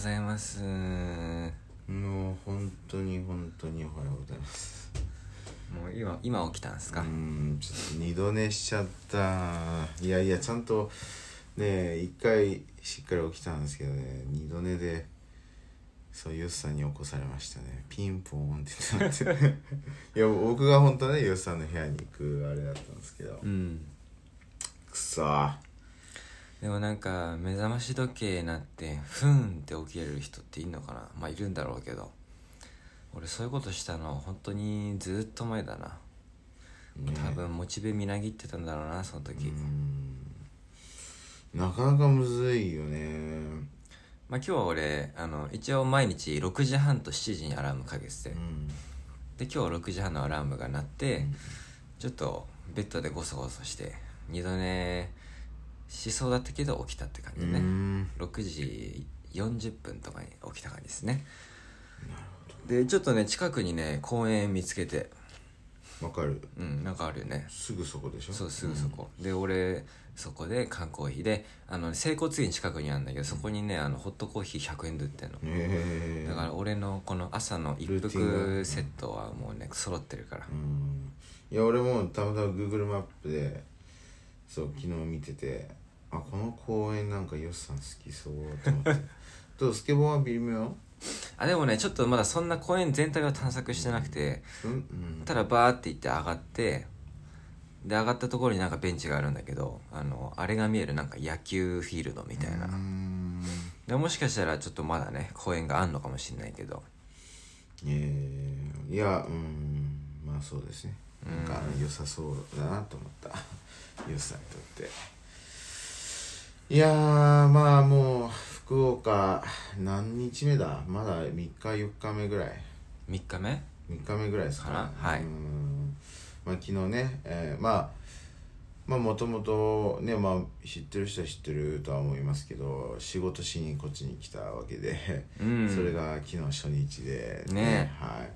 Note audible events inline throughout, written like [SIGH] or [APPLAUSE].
ざいます。ももう本当に本当におはようございます。う今今起きたんですか、うんちょっと二度寝しちゃった。いやいやちゃんとね一回しっかり起きたんですけどね二度寝でそうユッさんに起こされましたね。ピンポーンって言って。なっていや僕が本当はねユッさんの部屋に行くあれだったんですけど。うん。くそーでもなんか目覚まし時計なってふーんって起きれる人っていんのかな？まあいるんだろうけど。俺そういうことしたの本当にずっと前だな、ね。多分モチベみなぎってたんだろうなその時、なかなかむずいよね。まあ今日は俺あの一応毎日6時半と7時にアラームかけてて、うん。で今日6時半のアラームが鳴って、ちょっとベッドでゴソゴソして二度寝しそうだったけど起きたって感じでね、うん。6時40分とかに起きた感じですね。でちょっとね近くにね公園見つけて。わかる。うんなんかあるよね。すぐそこでしょ？そうすぐそこ、で俺そこで缶コーヒーであの整骨院近くにあるんだけどそこにねあのホットコーヒー100円で売ってんの、へえだから俺のこの朝の一服セットはもうね揃ってるから。うん。いや俺もたまたま Google マップでそう昨日見ててあこの公園なんかヨスさん好きそうと思って。[LAUGHS] どうスケボーは微妙？あでもねちょっとまだそんな公園全体は探索してなくてうんうん。ただバーって行って上がってで上がったところになんかベンチがあるんだけどあのあれが見えるなんか野球フィールドみたいな、うん。でもしかしたらちょっとまだね公園があんのかもしれないけど。えーいやうん。まあそうですね。なんか良さそうだなと思った。ヨスさんにとっていやーまあもう福岡何日目だ？まだ3日4日目ぐらい。3日目？3日目ぐらいですかかな？はい。うん。まあ昨日ね、えーまあまあもともとねまあ知ってる人は知ってるとは思いますけど仕事しにこっちに来たわけで、うん。それが昨日初日でねはい。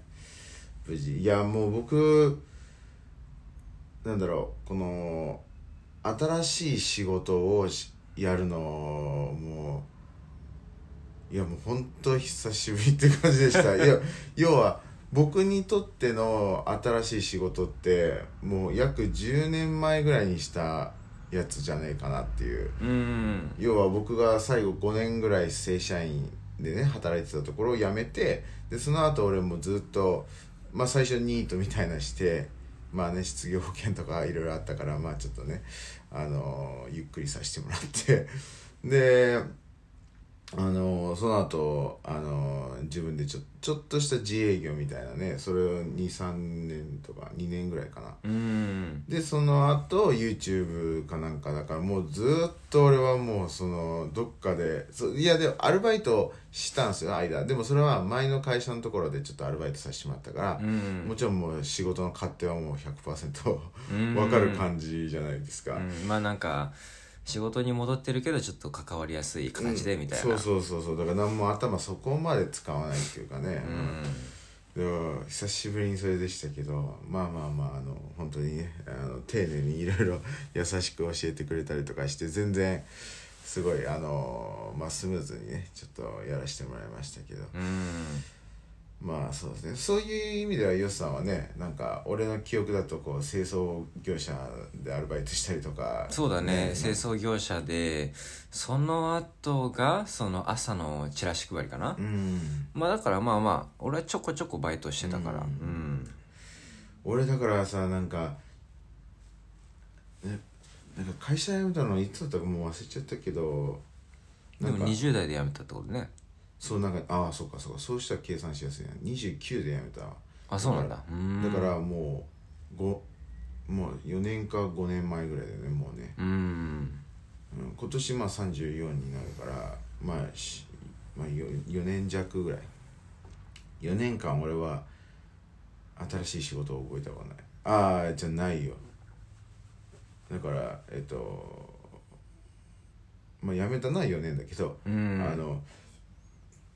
無事。いやもう僕なんだろうこの新しい仕事をしやるのもういやもう本当久しぶりって感じでした。[LAUGHS] いや要は僕にとっての新しい仕事ってもう約10年前ぐらいにしたやつじゃねえかなっていう。うん。要は僕が最後5年ぐらい正社員でね働いてたところを辞めてでその後俺もずっとまあ最初ニートみたいなしてまあね失業保険とかいろいろあったからまあちょっとねあのゆっくりさせてもらって。であのその後あの自分でちょちょっとした自営業みたいなねそれを23年とか2年ぐらいかな。うん。でその後 YouTube かなんかだからもうずっと俺はもうそのどっかでそいやでもアルバイトしたんですよ間。でもそれは前の会社のところでちょっとアルバイトさせてもらったから、うん。もちろんもう仕事の勝手はもう100%うん。分かる感じじゃないですか、うん。まあなんか仕事に戻ってるけどちょっと関わりやすい形でみたいな、そうそうそう。そうだから何も頭そこまで使わないっていうかね、でも久しぶりにそれでしたけどまあまあまああの本当にねあの丁寧にいろいろ優しく教えてくれたりとかして全然すごいあのまあスムーズにねちょっとやらせてもらいましたけど。うんまあそうですね。そういう意味ではヨスさんはねなんか俺の記憶だとこう清掃業者でアルバイトしたりとかそうだね。清掃業者でその後がその朝のチラシ配りかな、うん。まあだからまあまあ俺はちょこちょこバイトしてたから。ううん。俺だからさなんかねなんか会社辞めたのいつだったかもう忘れちゃったけどでもなんか。20代で辞めたってことねそうなんかああそうかそうか。そうしたら計算しやすいな29で辞めた。あそうなんだ。うん。だからもうごもう4年か5年前ぐらいだよねもうね、うん。うん、今年まあ34になるからまあし、まあ、4, 4年弱ぐらい。4年間俺は新しい仕事を覚えたことない。ああじゃないよ。だからえっとまあ辞めたのは4年だけど、うん。あの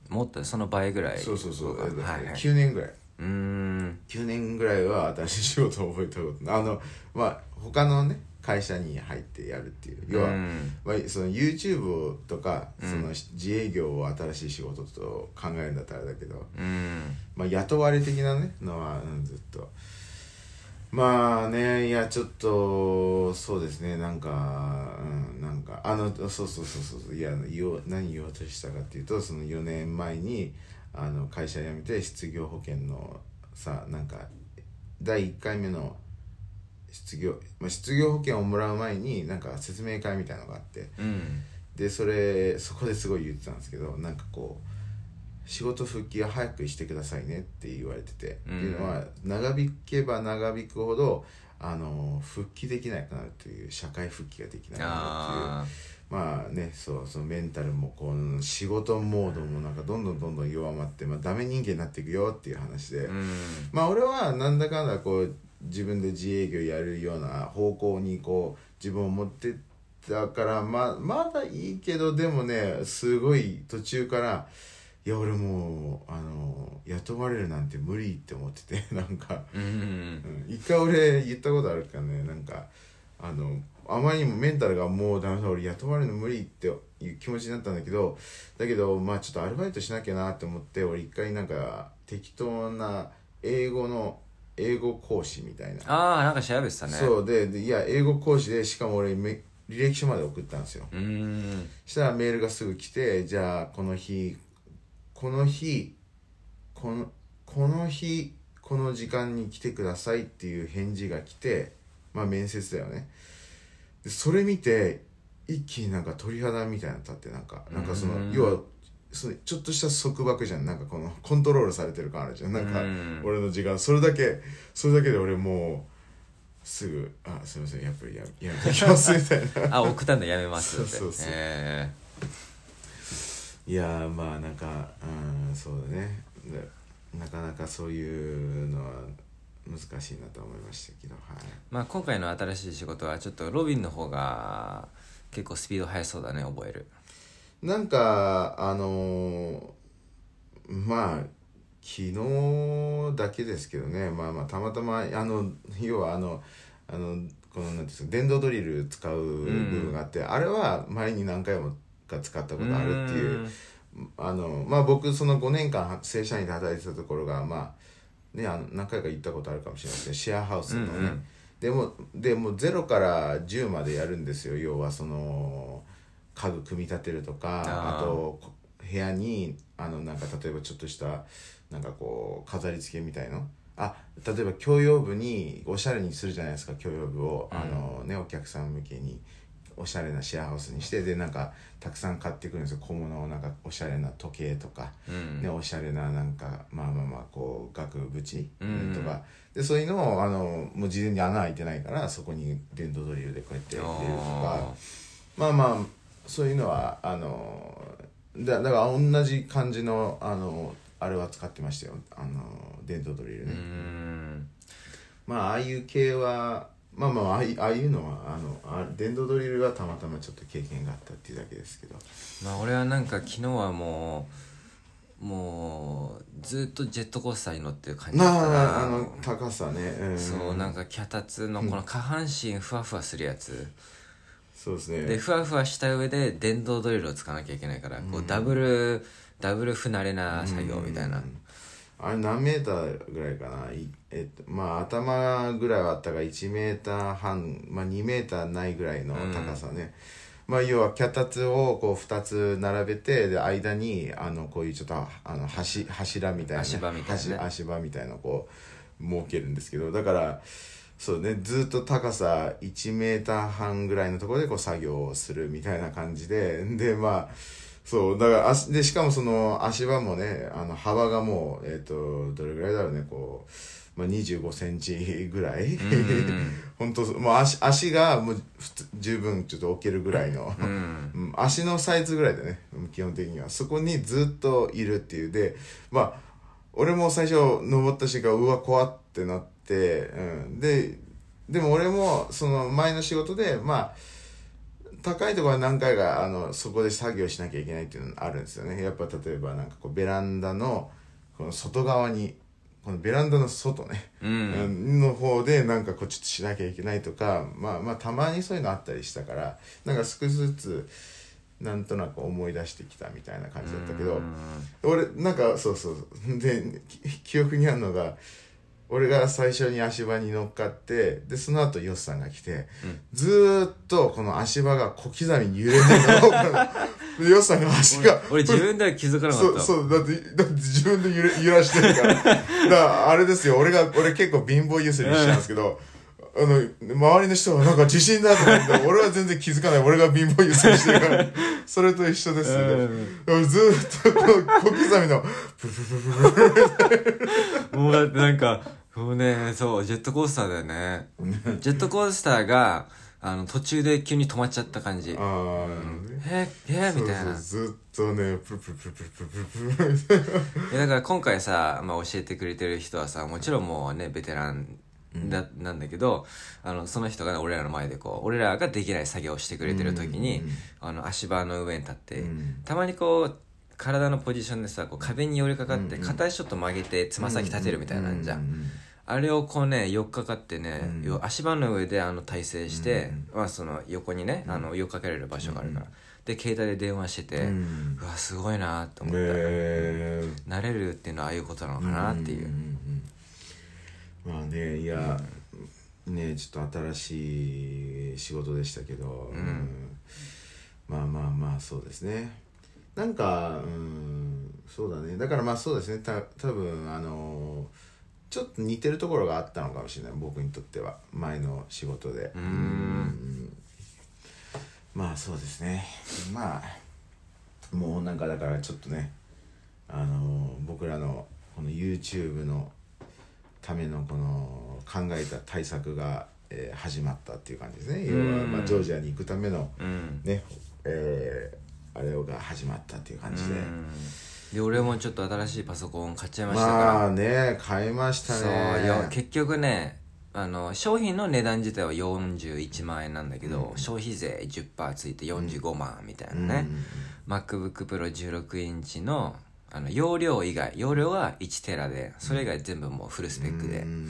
もっとその倍ぐらいそうそうそう、はいえっとはい9年ぐらい。うん。9年ぐらいは新しい仕事を覚えたこと。あのまあ他のね会社に入ってやるっていう。要は、うん。まあ、その YouTube とか、うん。その自営業を新しい仕事と考えるんだったらだけど、うん。まあ、雇われ的なねのは、うん、ずっとまあねいやちょっとそうですねなんか、うん、なんかあのそうそうそうそうそういや言おう何言おうとしたかっていうとその4年前にあの会社辞めて失業保険のさなんか第1回目の失業、まあ、失業保険をもらう前になんか説明会みたいなのがあってうん。でそれそこですごい言ってたんですけどなんかこう仕事復帰は早くしてくださいねって言われてて、うん。っていうのは長引けば長引くほどあの復帰できなくなるという社会復帰ができなくなるあっていう。まあねそうそのメンタルもこう仕事モードもなんかどんどんどんどん弱まって、まあ、ダメ人間になっていくよっていう話で、ーうん。まあ俺はなんだかんだこう自分で自営業やるような方向にこう自分を持ってったからまあまだいいけどでもねすごい途中からいや俺もうあの雇われるなんて無理って思ってて [LAUGHS] なんか、うん。うん。一回俺言ったことあるからねなんかあのあまりにもメンタルがもうダメだ俺雇われるの無理っていう気持ちになったんだけどだけどまあちょっとアルバイトしなきゃなって思って俺一回なんか適当な英語の英語講師みたいな、ああなんか調べてたね。そうででいや英語講師でしかも俺め履歴書まで送ったんですよ。うーん。したらメールがすぐ来てじゃあこの日この日このこの日この時間に来てくださいっていう返事が来てまあ面接だよね。でそれ見て一気になんか鳥肌みたいなの立ってなんかなんかそのうん。要はそのちょっとした束縛じゃん。なんかこのコントロールされてる感あるじゃん。なんかうん。俺の時間。それだけそれだけで俺もうすぐ「あすいません。やっぱりややめてきます」みたいな。[LAUGHS] あ送ったんだやめますって。そうそうそう。えいやーまあなんかうんそうだね。でなかなかそういうのは難しいなと思いましたけどはい。ーまあ今回の新しい仕事はちょっとロビンの方が結構スピード速そうだね覚える。なんかあのーまあ昨日だけですけどね。まあまあたまたまあの要はあのあのこのなんていうんですか電動ドリル使う部分があって、あれは前に何回もか使ったことあるっていう。あのまあ僕その5年間正社員で働いてたところがまあねあの何回か行ったことあるかもしれないですけどシェアハウスのね、うんうん。でもでも0から10までやるんですよ。要はその家具組み立てるとかあとこ部屋にあのなんか例えばちょっとしたなんかこう飾り付けみたいの。あ例えば共用部におしゃれにするじゃないですか共用部を、あのねお客さん向けにおしゃれなシェアハウスにしてでなんかたくさん買ってくるんですよ。小物をなんかおしゃれな時計とか、うん。ね、おしゃれななんかまあまあまあこう額縁うん。とか、でそういうのをあのもう事前に穴開いてないからそこに電動ドリルでこうやって入れるとか。まあまあそういうのはあのだだから同じ感じのあのあれは使ってましたよ。あの電動ドリルね、まあああいう系はまあまあああいああいうのはあのあ電動ドリルはたまたまちょっと経験があったっていうだけですけど。まあ俺はなんか昨日はもうもうずっとジェットコースターに乗ってる感じだったなまああの高さね、うん、そうなんか脚立のこの下半身ふわふわするやつ、そうですね。でふわふわした上で電動ドリルを使わなきゃいけないから、こうダブルダブル不慣れな作業みたいな、あれ何メーターぐらいかな？いえっとまあ頭ぐらいはあったが1メーター半まあ2メーターないぐらいの高さね、まあ要は脚立をこう2つ並べてで間にあのこういうちょっとあの柱柱みたいな足場みたいなね。足足場みたいなこう設けるんですけどだからそうねずっと高さ1メーター半ぐらいのところでこう作業をするみたいな感じででまあそうだから足でしかもその足場もねあの幅がもうえっ、とどれぐらいだろうねこう、まあ、2 5センチぐらい。[LAUGHS] 本当もう足足がもう十分ちょっと置けるぐらいの、うん。うん。足のサイズぐらいでね。基本的には。そこにずっといるっていう。でまあ俺も最初登った瞬間うわ怖ってなって、うん、ででも俺もその前の仕事でまあ高いところは何回かあのそこで作業しなきゃいけないっていうのがあるんですよね。やっぱ例えばなんかこうベランダのこの外側にこのベランダの外ね、うん。の方でなんかこうちょっとしなきゃいけないとかまあまあたまにそういうのあったりしたからなんか少しずつなんとなく思い出してきたみたいな感じだったけど、俺なんかそうそう。でき [LAUGHS] 記憶にあるのが俺が最初に足場に乗っかってでその後ヨスさんが来て、ずーっとこの足場が小刻みに揺れてるの。で [LAUGHS] ヨスさんが足が俺自分では気づかなかった。そうそうだってだって自分で揺れ揺らしてるから。だからあれですよ。俺が俺結構貧乏ゆすりしちゃうんですけどあの周りの人はなんか自信だと思って [LAUGHS] 俺は全然気づかない。俺が貧乏ゆすりしてるから。[LAUGHS] それと一緒ですよね、でもずーっとこの小刻みのプルプルプルプルプルもうだってなんかもうねそうジェットコースターだよね。ジェットコースターがあの途中で急に止まっちゃった感じ。ああ、ええみたいな。ずっとねプルプルプルプルプル。プルみたいなだから今回さ、まあ、教えてくれてる人はさもちろんもうねベテランだ、なんだけどあのその人がね俺らの前でこう俺らができない作業をしてくれてる時に、あの足場の上に立って、ん。たまにこう体のポジションでさこう壁に寄りかかって、うん。うん片足ちょっと曲げてつま先立てるみたいなんじゃん、ううあれをこうね寄っかかってね、うん。足場の上であの体勢して、まあ、その横にねあの寄っかけられる場所があるから、で携帯で電話してて、ううんわすごいなと思った、えー。慣れるっていうのはああいうことなのかなっていう、んんうんまあねいや、ねちょっと新しい仕事でしたけど、うん。まあまあまあそうですね。なんかうんそうだね。だからまあそうですね。た多分あのちょっと似てるところがあったのかもしれない。僕にとっては。前の仕事で。うん。うん。まあそうですね。まあもうなんかだからちょっとねあの僕らのこの YouTube のためのこの考えた対策が、えー始まったっていう感じですね。要は、うんまあ、ジョージアに行くためのうん。ねえーあれが始まったっていう感じで、うん。で俺もちょっと新しいパソコン買っちゃいましたから、まあね買いましたそう結局ねあの商品の値段自体は41万円なんだけど、消費税10%ついて45万みたいなね、MacBookPro16 インチのあの容量以外容量は1テラでそれ以外全部もうフルスペックで、うん。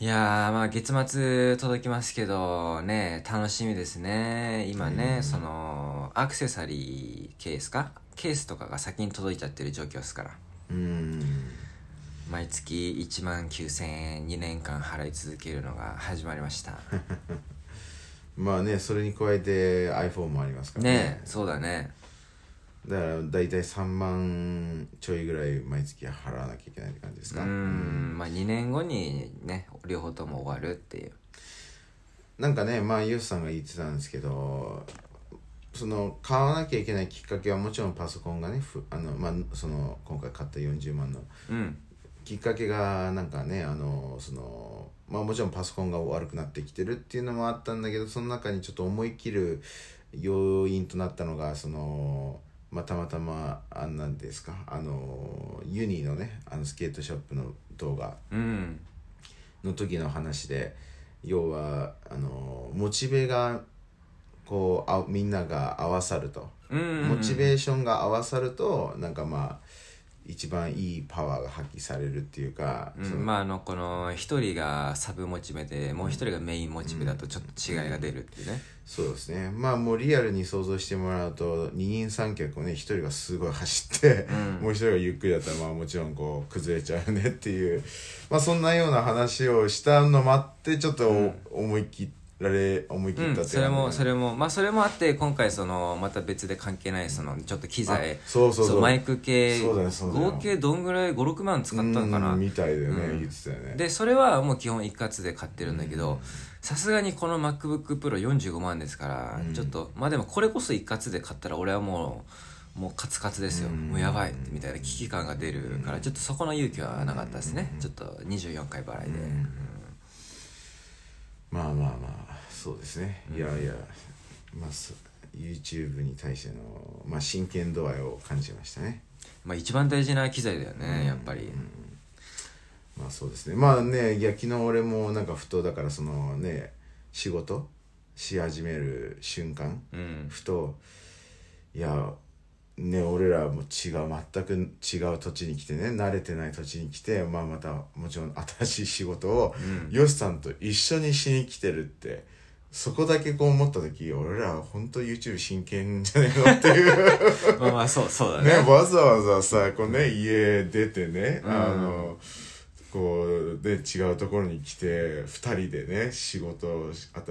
いやーまあ月末届きますけどね楽しみですね。今ね、そのアクセサリーケースか？ケースとかが先に届いちゃってる状況ですから。うん。毎月1万9000円2年間払い続けるのが始まりました。[LAUGHS] まあねそれに加えて iPhone もありますからね。えそうだねだから大体3万ちょいぐらい毎月払わなきゃいけないって感じですうかん。まあ2年後にね両方とも終わるっていう。なんかねまあユースさんが言ってたんですけどその買わなきゃいけないきっかけはもちろんパソコンがねふあの、まあ、その今回買った40万の。うん。きっかけがなんかねあのそのまあもちろんパソコンが悪くなってきてるっていうのもあったんだけどその中にちょっと思い切る要因となったのがそのまあたまたまあんなんですか？あのユニのねあのスケートショップの動画。うんの時の話で要はあのモチベがこうあみんなが合わさると、うん。モチベーションが合わさるとなんかまあ一番いいパワーが発揮されるっていうか、うん。まああのこの一人がサブモチベでもう一人がメインモチベだとちょっと違いが出るっていうね、そうですね。まあもうリアルに想像してもらうと二人三脚をね一人がすごい走って、もう一人がゆっくりだったらまあもちろんこう崩れちゃうよねっていうまあそんなような話をしたのもあってちょっと思い切られ思い切ったってうん、それもそれれも。まあそれもあって今回そのまた別で関係ないそのちょっと機材あそうそうそう。マイク系合計どんぐらい56万使ったのかな。みたいでね、うん。言ってたよね。でそれはもう基本一括で買ってるんだけどさすがにこの MacBookPro45 万ですから、ちょっとまあでもこれこそ一括で買ったら俺はもうもうカツカツですよ、もうやばいみたいな危機感が出るからちょっとそこの勇気はなかったですね、ちょっと24回払いで、まあまあまあそうですね、いやいやまあそ YouTube に対しての、まあ、真剣度合いを感じましたね。まあ一番大事な機材だよね、やっぱり、まあそうですね。まあねいや昨日俺もなんかふとだからそのね仕事？し始める瞬間？うん。ふといやね俺らも違う全く違う土地に来てね慣れてない土地に来て、まあ、またもちろん新しい仕事を、ヨシさんと一緒にしに来てるってそこだけこう思った時俺ら本当 YouTube 真剣じゃねえのっていう。[LAUGHS] まあまあそうそうだね。ねわざわざさこうね家出てね、あのこうで違うところに来て2人でね仕事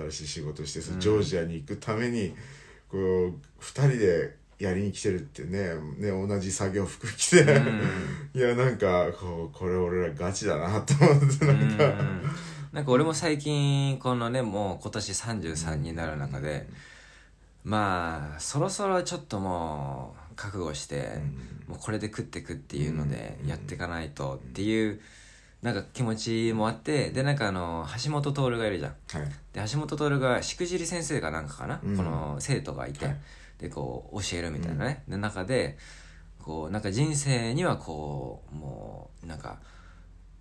新しい仕事して、ジョージアに行くためにこう2人でやりに来てるってねね同じ作業服着て、いやなんかこうこれ俺らガチだなと思ってなんか、なんか俺も最近このねもう今年33になる中で、まあそろそろちょっともう覚悟して、もうこれで食ってくっていうのでやっていかないとっていうなんか気持ちもあってでなんかあの橋本徹がいるじゃん。はい。で橋本徹がしくじり先生がなんかかな、うん。この生徒がいて、はい。でこう教えるみたいなね、で中でこうなんか人生にはこうもうなんか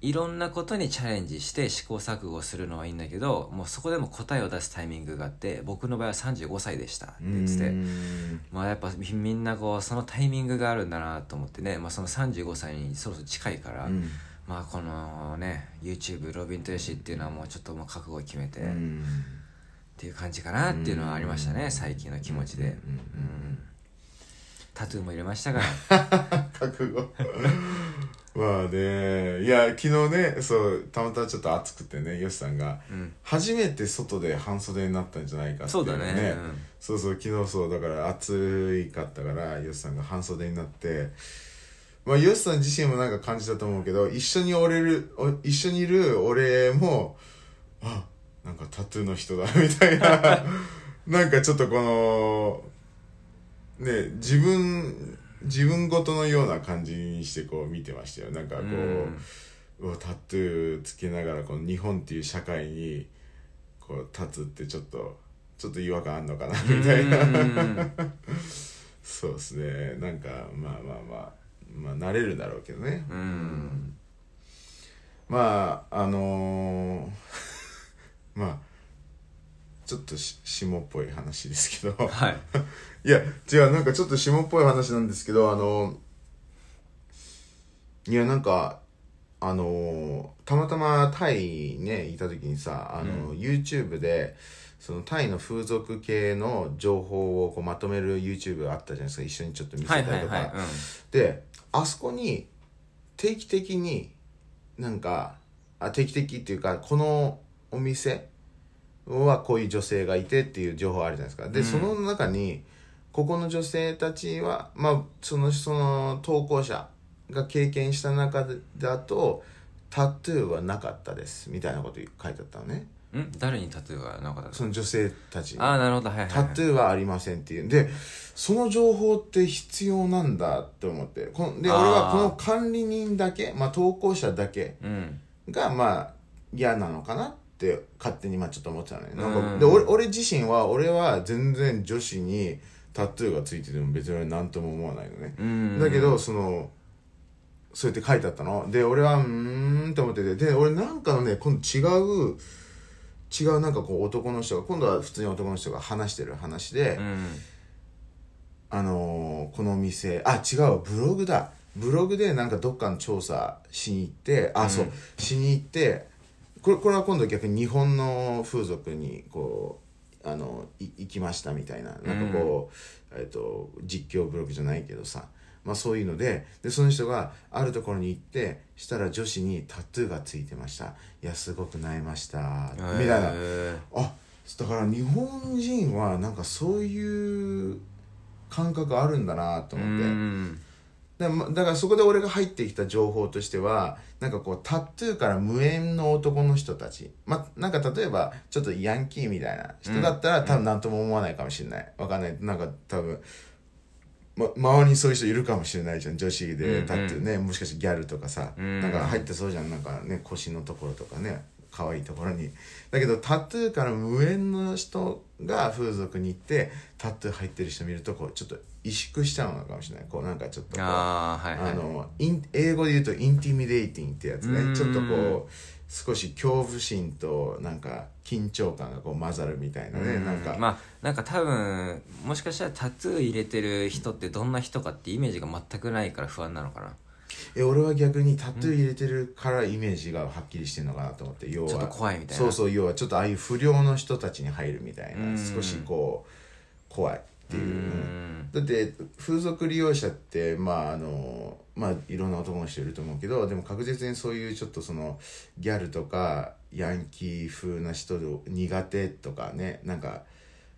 いろんなことにチャレンジして試行錯誤するのはいいんだけどもうそこでも答えを出すタイミングがあって僕の場合は35歳でした。って言ってて、うん。まあやっぱみみんなこうそのタイミングがあるんだなと思ってね、まあ、その35歳にそろそろ近いから、うん。まあこのね YouTube ロビンとヨシっていうのはもうちょっともう覚悟を決めて、っうん。ていう感じかなっていうのはありましたね、うん。最近の気持ちで、うん。うんタトゥーも入れましたから。[LAUGHS] 覚悟。まあね。いや昨日ねそうたまたまちょっと暑くてねよしさんがうん。初めて外で半袖になったんじゃないかっていそうだのねそうそう昨日そうだから暑いかったからよしさんが半袖になってまあよしさん自身もなんか感じたと思うけど一緒におれるお一緒にいる俺もあなんかタトゥーの人だみたいな。[LAUGHS] なんかちょっとこのね自分自分ごとのような感じにしてこう見てましたよ。なんかこう、うわタトゥーつけながらこの日本っていう社会にこう立つってちょっとちょっと違和感あんのかなみたいな。うんそうですね。なんかまあまあまあまあ慣れるだろうけどね。うん。まああのー [LAUGHS] まあちょっとし下っぽい話ですけど。はい。[LAUGHS] いや違うなんかちょっと下っぽい話なんですけどあのいやなんかあのたまたまタイにねいた時にさあの、YouTube でそのタイの風俗系の情報をこうまとめる YouTube があったじゃないですか一緒にちょっと見せたはりとか、であそこに定期的になんかあ定期的っていうかこのお店はこういう女性がいてっていう情報あるじゃないですか。で、うん。その中にここの女性たちはまあそのその投稿者が経験した中でだとタトゥーはなかったですみたいなこと書いてあったのね。うん？ん誰にタトゥーがなかったその女性たちに。ああなるほど。はいはい、はい、タトゥーはありませんっていうでその情報って必要なんだって思って。こので俺はこの管理人だけ、まあ、投稿者だけうん。がまあ嫌なのかなって勝手にまあちょっと思ってたのねなんうん。かで俺俺自身は俺は全然女子にタトゥーがついてても別に俺何とも思わないのね。うん。だけどそのそうやって書いてあったの。で俺はうーんって思ってて。で俺なんかのね今度違う違うなんかこう男の人が今度は普通に男の人が話してる話で、うん。あのーこの店あ違うわブログだ。ブログでなんかどっかの調査しに行ってあ、うん。そうしに行ってこれこれは今度逆に日本の風俗にこうあのい行きましたみたいな。なんかこう、えっと実況ブログじゃないけどさ。まあそういうのででその人があるところに行ってしたら女子にタトゥーがついてました。いやすごく悩みました。みたいな。へあだから日本人はなんかそういう感覚あるんだなとー思って、うん。でまだからそこで俺が入ってきた情報としてはなんかこうタトゥーから無縁の男の人たち。まなんか例えばちょっとヤンキーみたいな人だったら、多分何とも思わないかもしれない。わかんない。なんか多分ま、周りにそういう人いるかもしれないじゃん女子でタトゥーね、もしかしてギャルとかさ、うん。なんか入ってそうじゃん。なんかね腰のところとかね。可愛いところに。だけどタトゥーから無縁の人が風俗に行ってタトゥー入ってる人見るとこうちょっと萎縮しちゃうのかもしれない。こうなんかちょっとこうああはいはい。あのイン英語で言うとインティミデイティングってやつうん。ねちょっとこう少し恐怖心となんか緊張感がこう混ざるみたいなね、うん。なんか、まあなんか多分もしかしたらタトゥー入れてる人ってどんな人かってイメージが全くないから不安なのかなえ俺は逆にタトゥー入れてるからイメージがはっきりしてるのかなと思って要は。ちょっと怖いみたいな。そうそう要はちょっとああいう不良の人たちに入るみたいうん。な少しこう怖いっていう。う、ん。だって風俗利用者ってまああのまあいろんな男の人いると思うけどでも確実にそういうちょっとそのギャルとかヤンキー風な人苦手とかねなんか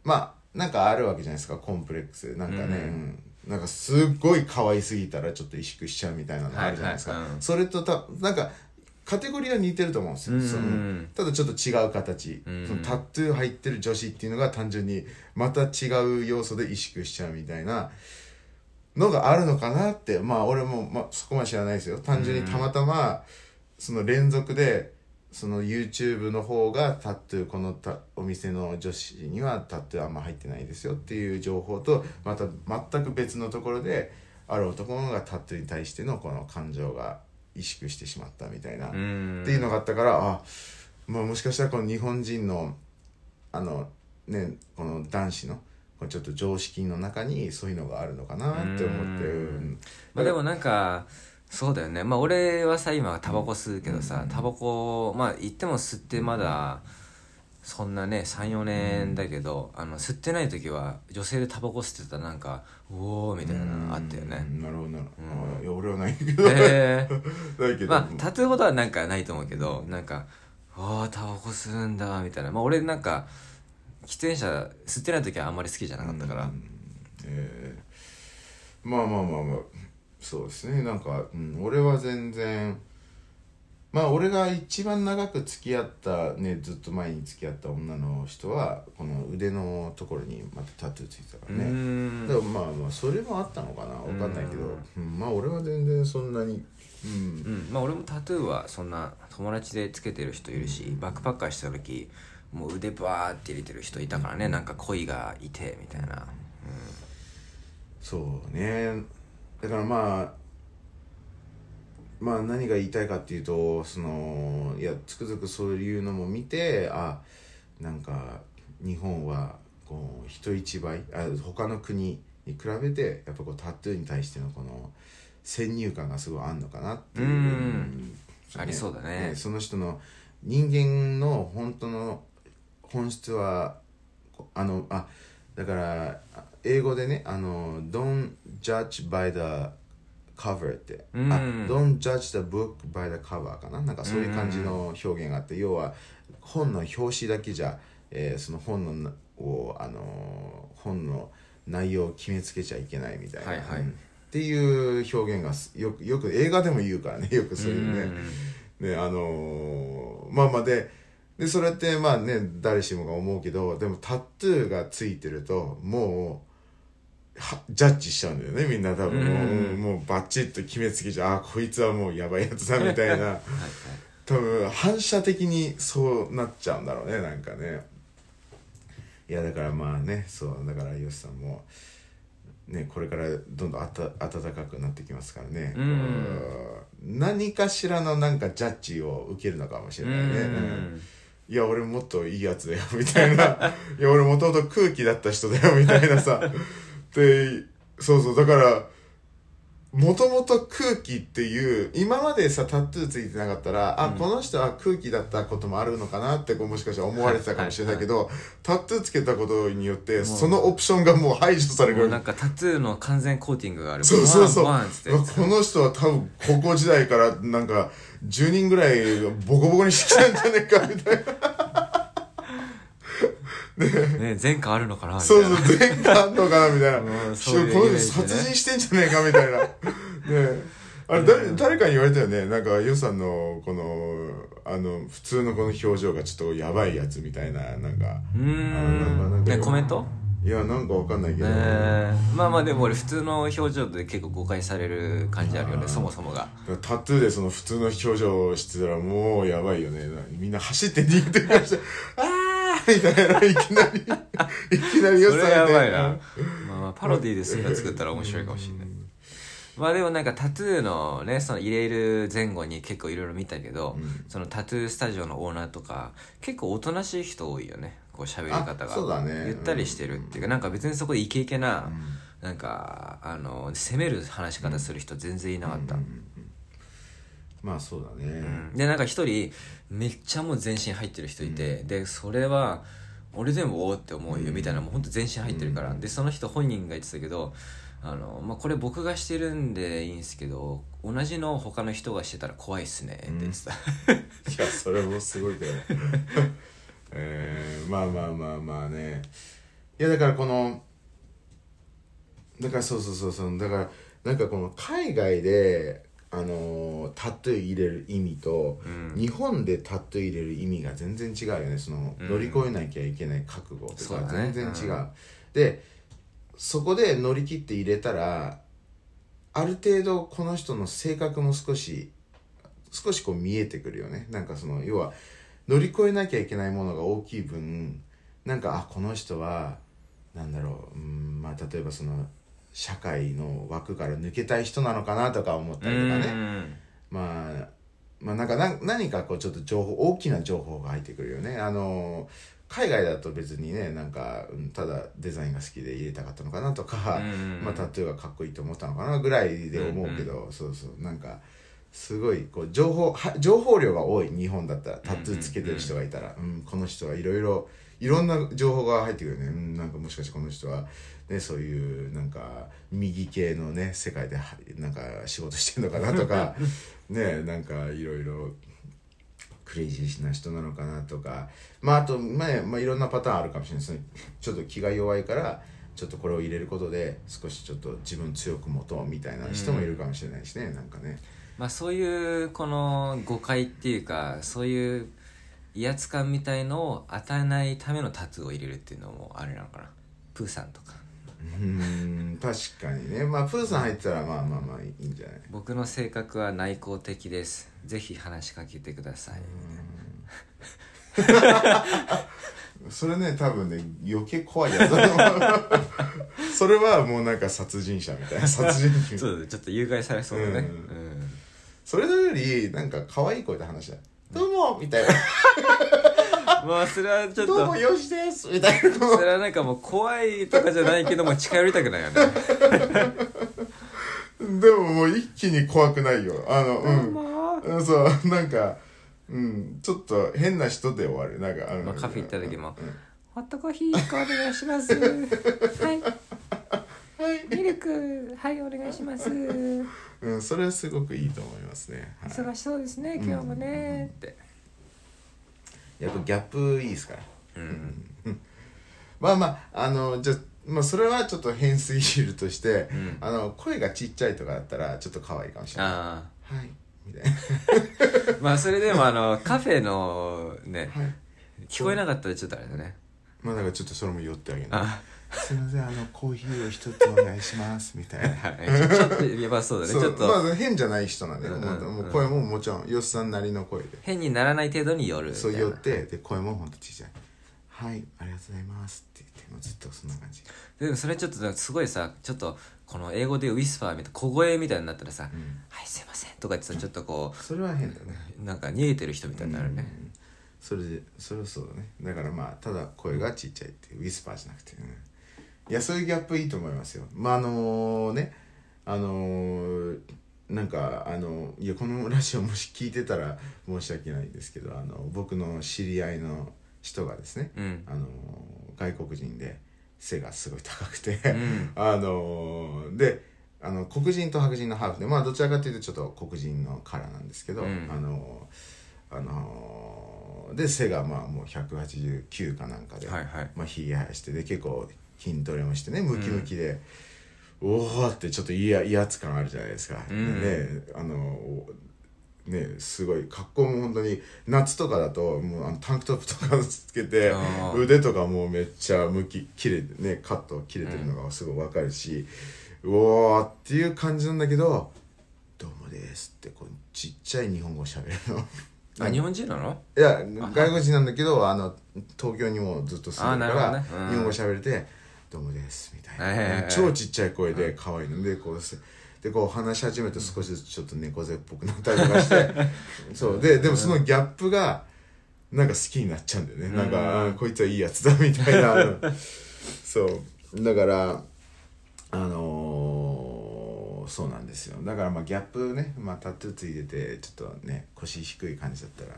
まあなんかあるわけじゃないですかコンプレックス。なんかね、うん。うんなんかすっごい可愛すぎたらちょっと萎縮しちゃうみたいなのあるじゃないですか、はいはい。うん。それとたなんかカテゴリーは似てると思うんですよ、うんそのただちょっと違う形、うんそのタトゥー入ってる女子っていうのが単純にまた違う要素で萎縮しちゃうみたいなのがあるのかなってまあ俺も、まあ、そこまで知らないですよ。単純にたまたまその連続でその YouTube の方がタトゥーこのたお店の女子にはタトゥーあんま入ってないですよっていう情報とまた全く別のところである男のがタトゥーに対してのこの感情が萎縮してしまったみたいな、うん。っていうのがあったからあ、まあ、もしかしたらこの日本人のあのねこの男子のちょっと常識の中にそういうのがあるのかなって思って、ううんん。まあでもなんかそうだよね。まあ俺はさ今タバコ吸うけどさタバコまあ言っても吸ってまだそんなね34年だけど、あの吸ってない時は女性でタバコ吸ってたらなんかおおみたいなのあったよね。うんなるほどなるほど、うん。あいや俺はないけど、え [LAUGHS] ないけど、まあタトゥーほどはなんかないと思うけどなんか「ああタバコ吸うんだ」みたいな。まあ俺なんか喫煙者吸ってない時はあんまり好きじゃなかったから、うん。えーまあまあまあまあそうですね。なんか、うん、俺は全然まあ俺が一番長く付き合ったねずっと前に付き合った女の人はこの腕のところにまたタトゥーついてたかうらね、ん。でもまあまあそれもあったのかな。わかんないけど、うん。まあ俺は全然そんなにうん。うん。まあ俺もタトゥーはそんな友達でつけてる人いるしバックパッカーした時もう腕バーって入れてる人いたからね。なんか恋がいてみたいな。そうねだからまあまあ何が言いたいかっていうとそのいやつくづくそういうのも見てあなんか日本はこう人一倍あ他の国に比べてやっぱこうタトゥーに対してのこの先入観がすごいあんのかなっていう、うん。ありそうだね。その人の人間の本当の本質はこあのあだからあ英語でねあの「Don't judge by the cover」って、うん。あ「Don't judge the book by the cover」かな？なんかそういう感じの表現があって、要は本の表紙だけじゃ、えーその本のなをあの本の内容を決めつけちゃいけないみたいな、はいはい。うん。っていう表現がすよくよく映画でも言うからね [LAUGHS] よくそういうね、ねあのーまあまあででそれってまあね誰しもが思うけどでもタトゥーがついてるともうはジャッジしちゃうんだよねみんな多分。もう,、うん。もうバッチリと決めつけちゃう。あこいつはもうやばいやつだみたいな。はいはい。多分反射的にそうなっちゃうんだろうねなんかね。いやだからまあねそうだからよしさんもねこれからどんどんあた暖かくなってきますからね、うん。何かしらのなんかジャッジを受けるのかもしれないね、うん。いや俺もっといいやつだよみたいな。いや俺もともと空気だった人だよみたいなさでそうそうだからもともと空気っていう今までさタトゥーついてなかったら、あこの人は空気だったこともあるのかなってこうもしかしたら思われてたかもしれないけど、タトゥーつけたことによってそのオプションがもう排除される。もうなんかタトゥーの完全コーティングがある。そうそうそう。バンバンっつってうわこの人は多分高校時代からなんか10人ぐらいボコボコにしてきたんじゃねえかみたいな。ね前科あるのかなみたいな。そうそう、前科あんのかなみたいな。うんしそうい殺人してんじゃねえかみたいな。ね。あれ誰誰かに言われたよね。なんかヨさんのこのあの普通のこの表情がちょっとやばいやつみたいな。なんかうーあなんんんかねコメント？いやなんかわかんないけど、えー。まあまあでも俺普通の表情で結構誤解される感じあるよねそもそもが。タトゥーでその普通の表情をしてたらもうやばいよね。みんな走って逃げてくるしてあーみたいないきなりいきなりヨそれやばいな。まあまあパロディーでそういうの作ったら面白いかもしれない。まあでもなんかタトゥーのねその入れる前後に結構いろいろ見たけど、うん。そのタトゥースタジオのオーナーとか結構おとなしい人多いよね。こう喋り方が。あそうだね。ゆったりしてるっていうか、なんか別にそこでイケイケな、うん。なんかあの攻める話し方する人全然いなかった、まあそうだね、うん。でなんか一人めっちゃもう全身入ってる人いて、でそれは俺でもおおって思うよみたいなもうほんと全身入ってるから、でその人本人が言ってたけどあの、まあ、これ僕がしてるんでいいんですけど同じの他の人がしてたら怖いっすねって言ってた、[LAUGHS] いやそれもすごいけど。[LAUGHS] えー、まあまあまあまあね。いやだからこのだからそうそうそうそうだからなんかこの海外であのータトゥー入れる意味と、うん。日本でタトゥー入れる意味が全然違うよね。その、うん。乗り越えなきゃいけない覚悟とか全然違う。うん。でそこで乗り切って入れたらある程度この人の性格も少し少しこう見えてくるよね。なんかその要は乗り越えなきゃいけないものが大きい分なんかあこの人はなんだろう。うんまあ例えばその社会の枠から抜けたい人なのかなとか思ったりとかね、うん。まあ、まあなんかな何かこうちょっと情報大きな情報が入ってくるよね。あの海外だと別にねなんかうんただデザインが好きで入れたかったのかなとか、うん。まあ、タトゥーがかっこいいと思ったのかなぐらいで思うけど、そうそう。なんかすごいこう情報は情報量が多い日本だったらタトゥーつけてる人がいたら、うんこの人はいろいろいろんな情報が入ってくるよね、うん、なんかもしかしてこの人は、ね、そういうなんか右系のね世界ではなんか仕事してるのかなとか。[LAUGHS] ねなんかいろいろクレイジーな人なのかなとか。まああと、まあまあ、いろんなパターンあるかもしれないですね。ちょっと気が弱いからちょっとこれを入れることで少しちょっと自分強く持とうみたいな人もいるかもしれないしね、なんかね。まあそういうこの誤解っていうかそういう威圧感みたいのを与えないためのタトゥーを入れるっていうのもあれなのかな。プーさんとか。うーん確かにね。まあプーさん入ってたらまあまあまあいいんじゃない？僕の性格は内向的です。ぜひ話しかけてください。[LAUGHS] それね多分ね余計怖いやつ [LAUGHS] それはもうなんか殺人者みたいな。殺人鬼。そうだちょっと誘拐されそうだね。うん。うんそれよりなんか可愛い声で話したどうも。みたいな。[LAUGHS] まあそれはちょっどうともよしです。みたいなそれはなんかもう怖いとかじゃないけども近寄りたくないよね。[LAUGHS] でももう一気に怖くないよ。あのうん。うんそうなんかうん。ちょっと変な人で終わる。なんか、うんまあカフェ行った時もうん。ホットコーヒー1個お願いします。[LAUGHS] はいはいミルク。はいお願いします。うん、それはすごくいいと思いますね、はい、忙しそうですね今日もねって。やっぱギャップいいですから。うん。まあまああのじゃまあそれはちょっと変すぎるとして、うん。あの声がちっちゃいとかだったらちょっと可愛いかもしれない。あはい。みたいな。あ [LAUGHS] まあそれでもあのカフェのねはい。聞こえなかったらちょっとあれだね。まあだからちょっとそれも寄ってあげる。あすいませんあのコーヒーを一つお願いしますみたいな。はい。ちょっとやばそうだね。ちょっとまあ変じゃない人なんで、うん。もうもう声ももちろんよっさんなりの声で。変にならない程度に寄る。そう寄ってで声もほんと小さい「はいありがとうございます」って言ってもうずっとそんな感じ。でもそれちょっとすごいさちょっとこの英語でウィスパーみたいな小声みたいになったらさ「うん。はいすいません」とか言ってさちょっとこそれは変だね。うなんか逃げてる人みたいになるね。うん。それでそれはそうだね。だからまあただ声がちっちゃいってウィスパーじゃなくて、うんいやそういうギャップいいと思いますよ。まああのね。あのーなんかあのいやこのラジオもし聞いてたら [LAUGHS] 申し訳ないんですけどあの僕の知り合いの人がですね、うん。あの外国人で背がすごい高くて、ん。[LAUGHS] あのであの黒人と白人のハーフでまあどちらかというとちょっと黒人のカラーなんですけど、うん。あのあので背がまあもう189かなんかで、はいはい。まあ、ひげ生やしてで結構筋トレもしてねムキムキで、おおってちょっと威圧感あるじゃないですか、うん。であのねすごい格好も本当に夏とかだともうあのタンクトップとかつけて腕とかもうめっちゃ向き切れてねカット切れてるのがすごいわかるし、うおーっていう感じなんだけど「どうもです」ってこうちっちゃい日本語喋るの。[LAUGHS] あ日本人なの？いや外国人なんだけどあの東京にもずっと住んでるから、ね。うん。日本語喋れて「どうもです」みたいな、はいはいはい超ちっちゃい声で可愛いのでこうしてでこう話し始めると少しずつちょっと猫背っぽくなったりとかして。[LAUGHS] そう。ででもそのギャップがなんか好きになっちゃうんだよね、なんかあこいつはいいやつだみたいな。[LAUGHS] そう。だからあのーそうなんですよ。だからまあギャップね、まあ、タトゥーついててちょっとね腰低い感じだったら。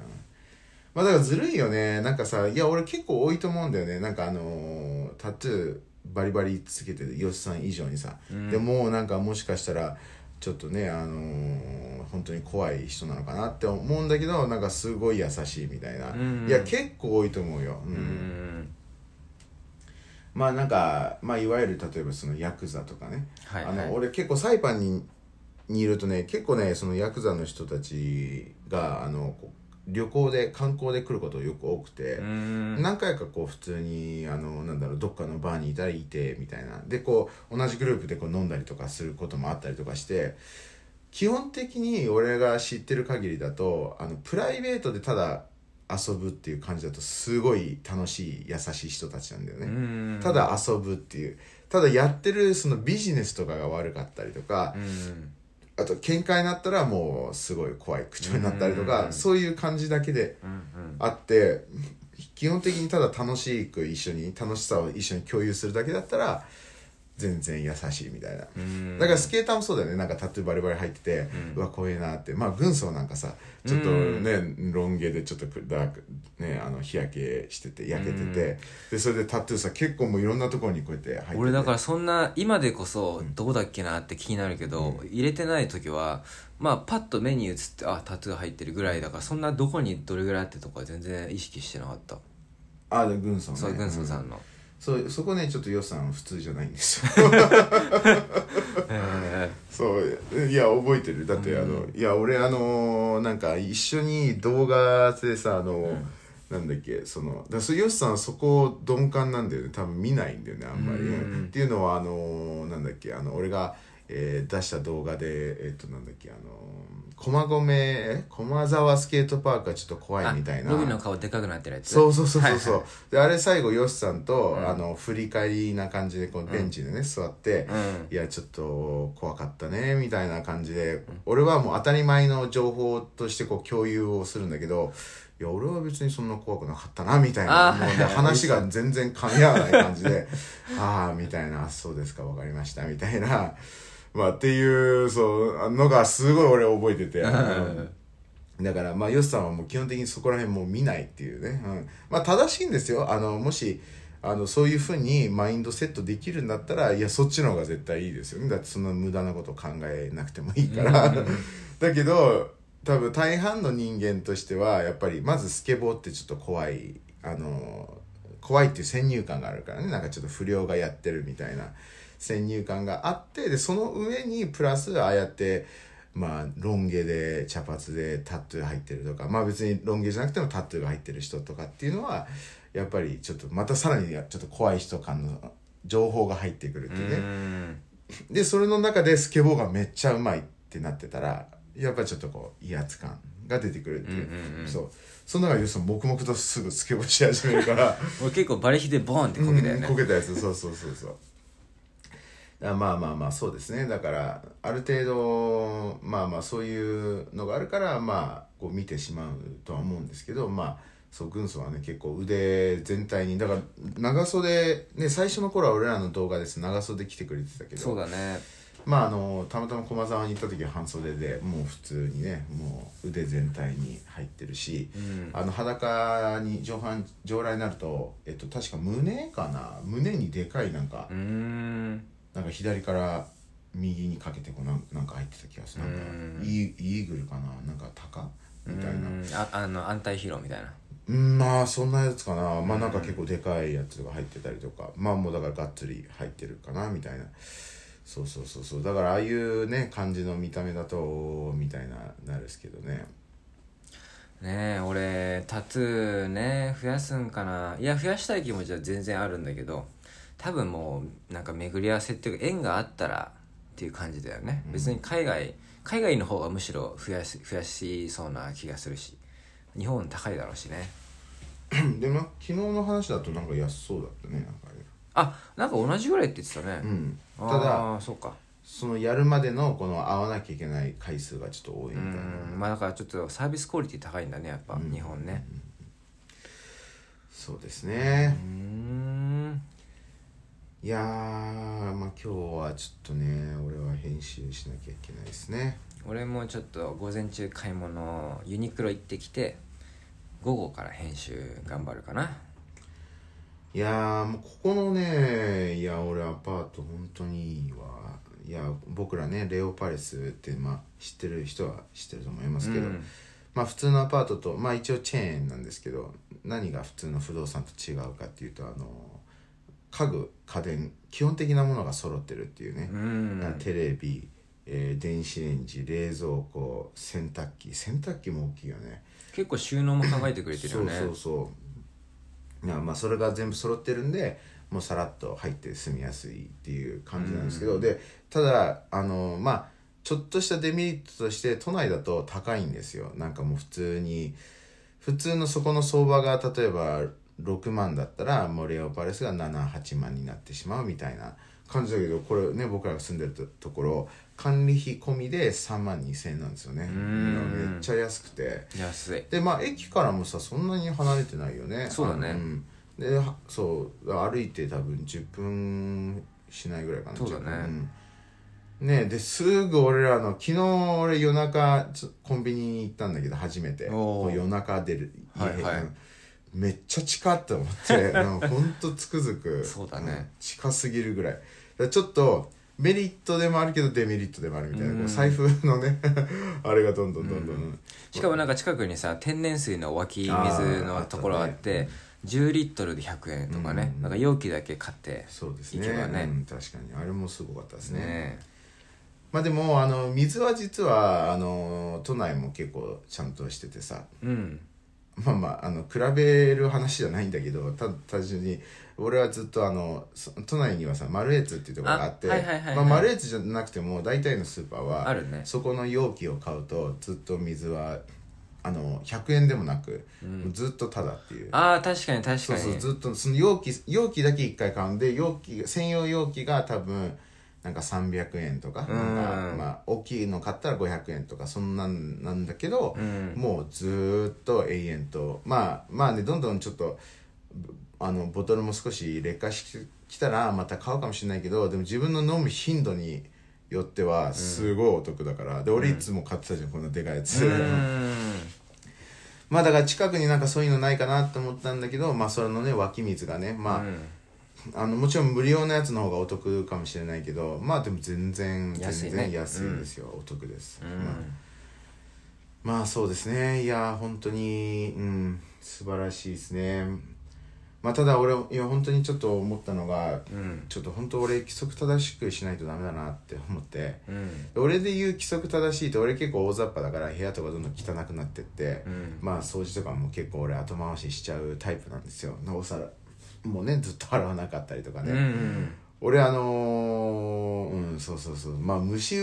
まあだからずるいよね。なんかさいや俺結構多いと思うんだよね。なんかあのータトゥーバリバリつけてるヨシさん以上にさ、でもうなんかもしかしたらちょっとねあのー本当に怖い人なのかなって思うんだけどなんかすごい優しいみたいな、んいや結構多いと思うよ、うんうん。まあなんか、まあ、いわゆる例えばそのヤクザとかね、はいはい。あの俺結構サイパンににいるとね結構ねそのヤクザの人たちがあのこう旅行で観光で来ることよく多くて、うん。何回かこう普通にあのなんだろうどっかのバーにいたらいてみたいな。でこう同じグループでこう飲んだりとかすることもあったりとかして基本的に俺が知ってる限りだとあのプライベートでただ遊ぶっていう感じだとすごい楽しい優しい人たちなんだよね、うん。ただ遊ぶっていう。ただやってるそのビジネスとかが悪かったりとか、うんあと喧嘩になったらもうすごい怖い口調になったりとか、そういう感じだけであって基本的にただ楽しく一緒に楽しさを一緒に共有するだけだったら全然優しいみたいな、うん。だからスケーターもそうだよね。なんかタトゥーバリバリ入ってて、うわ怖いなって。まあ軍曹なんかさちょっとね、ロン毛でちょっとダークねあの日焼けしてて焼けてて、でそれでタトゥーさ結構もういろんなところにこうやって入ってて。俺だからそんな今でこそどうだっけなって気になるけど、入れてない時はまあパッと目に映ってあタトゥー入ってるぐらいだからそんなどこにどれぐらいあってとか全然意識してなかった。あで軍曹ね。そう軍曹さうんの、そうそこねちょっと予算普通じゃないんですよ。へそういや覚えてる。だってあのいや俺あのなんか一緒に動画でさあの、なんだっけそのだそヨシさんはそこ鈍感なんだよね。多分見ないんだよねあんまり、うん。っていうのはあのなんだっけあの俺が、えー出した動画でえっ、となんだっけあの駒込え駒沢スケートパークがちょっと怖いみたいな。ロビーの顔でかくなってるやつ？そうそうそうそうそう、はいはであれ最後ヨシさんと、ん。あの振り返りな感じでこうベンチでね、座って、うん。いやちょっと怖かったねみたいな感じで、俺はもう当たり前の情報としてこう共有をするんだけどいや俺は別にそんな怖くなかったなみたいな。もうで話が全然噛み合わない感じで [LAUGHS] ああみたいなあそうですかわかりましたみたいなまあっていうそうのがすごい俺覚えてて。だからまあヨシさんはもう基本的にそこら辺もう見ないっていうね、うん、まあ正しいんですよ。あのもしあのそういうふうにマインドセットできるんだったらいやそっちの方が絶対いいですよね。だってそんな無駄なこと考えなくてもいいから。[LAUGHS] だけど多分大半の人間としてはやっぱりまずスケボーってちょっと怖い。あの怖いっていう先入観があるからね。なんかちょっと不良がやってるみたいな先入観があってでその上にプラスああやってまあロン毛で茶髪でタトゥー入ってるとかまあ別にロン毛じゃなくてもタトゥーが入ってる人とかっていうのはやっぱりちょっとまたさらにちょっと怖い人感の情報が入ってくるっていうね、うん。でそれの中でスケボーがめっちゃうまいってなってたらやっぱりちょっとこう威圧感が出てくるっていう,、うんうんうんそう。その中で要するに黙々とすぐスケボーし始めるから。[LAUGHS] 俺結構バレヒでボーンってこけたよね。うんこけたやつ。そうそうそうそうあまあまあまあそうですね。だからある程度まあまあそういうのがあるからまあこう見てしまうとは思うんですけどまあそう軍曹はね結構腕全体にだから長袖ね最初の頃は俺らの動画です。長袖着てくれてたけど。そうだね。まああのたまたま駒沢に行った時は半袖でもう普通にねもう腕全体に入ってるし、うん。あの裸に上半上来になると、えっと、確か胸かな？胸にでかいなんか、うーんなんか左から右にかけてこうなんなんか入ってた気がする。なんかうん。イーグルかな？なんか鷹？みたいな。うんああの安泰疲労みたいな。うんまあそんなやつかな。まあなんか結構でかいやつが入ってたりとか。まあもうだからがっつり入ってるかな？みたいな。そうそうそうそう。だからああいうね感じの見た目だとみたいななるですけどね。ねえ俺タトゥーね増やすんかな。いや増やしたい気持ちは全然あるんだけど多分もうなんか巡り合わせっていうか縁があったらっていう感じだよね、別に海外海外の方がむしろ増やし増やしそうな気がするし。日本高いだろうしね。[CLEARS THROAT] でも昨日の話だとなんか安そうだったねなんかねあなんか同じぐらいって言ってたね、うん。ただそうか。そのやるまでのこの会わなきゃいけない回数がちょっと多いみたいな、うんまあだからちょっとサービスクオリティ高いんだねやっぱ、日本ね。そうですね、うんいやーまあ今日はちょっとね俺は編集しなきゃいけないですね。俺もちょっと午前中買い物ユニクロ行ってきて午後から編集頑張るかな。いやーもうここのねいや俺アパート本当にいいわ。いや僕らねレオパレスってまあ知ってる人は知ってると思いますけど、うん。まあ普通のアパートとまあ一応チェーンなんですけど何が普通の不動産と違うかっていうとあの家具家電基本的なものが揃ってるっていうね、うん。テレビ、えー電子レンジ冷蔵庫洗濯機。洗濯機も大きいよね。結構収納も考えてくれてるよね。そうそうそう。いやまあそれが全部揃ってるんでもうさらっと入って住みやすいっていう感じなんですけど、でただあのまあちょっとしたデメリットとして都内だと高いんですよ。なんかもう普通に普通のそこの相場が例えば6万だったらもうレオパレスが78万になってしまうみたいな感じだけどこれね僕らが住んでるとところ管理費込みで3万2000円なんですよね。ん。めっちゃ安くて。安い。でまあ駅からもさそんなに離れてないよね。そうだね。あのん。ではそう歩いて多分10分しないぐらいかなそうだね。10分うん。ねですぐ俺らの昨日俺夜中コンビニに行ったんだけど初めて。夜中出る家。はいはい。うんめっちゃ近って思って [LAUGHS] なんかほんとつくづくそうだね。ん近すぎるぐらい。らちょっとメリットでもあるけどデメリットでもあるみたいな、こう財布のね [LAUGHS] あれがどんどんどんどん、しかもなんか近くにさ天然水の湧き水のところあって10リットルで100円とかね、なんか容器だけ買ってそうですね。行けばね。うん、確かに。あれもすごかったですね。ね。まあでもあの水は実はあの都内も結構ちゃんとしててさ。うんまあまああの比べる話じゃないんだけどた単純に俺はずっとあのそ都内にはさマルエツっていうところがあってまあマルエツじゃなくても大体のスーパーはあるね。そこの容器を買うとずっと水はあの100円でもなく、もうずっとタダっていう。ああ確かに確かに。そうそうずっとその容器容器だけ1回買うんで容器専用容器が多分なんか300円とかなんかうんまあ大きいの買ったら500円とかそんなんなんだけど、ん。もうずーっと永遠と。まあまあねどんどんちょっとあのボトルも少し劣化してきたらまた買うかもしれないけどでも自分の飲む頻度によってはすごいお得だから、で俺いつも買ってたじゃんこんなでかいやつ、うん。[LAUGHS] まあだから近くになんかそういうのないかなって思ったんだけどまあそれのね湧き水がねまあ、あのもちろん無料のやつの方がお得かもしれないけどまあでも全然全然安いですよ、お得です、うん。まあ、まあそうですね。いや本当にうん素晴らしいですね。まあただ俺いや本当にちょっと思ったのが、うん。ちょっと本当俺規則正しくしないとダメだなって思ってうん。俺で言う規則正しいと俺結構大雑把だから部屋とかどんどん汚くなってって、うん。まあ掃除とかも結構俺後回ししちゃうタイプなんですよ。なおさらもうねずっと [LAUGHS] 洗わなかったりとかね、うんうん俺あのーうんそうそうそう。まあ虫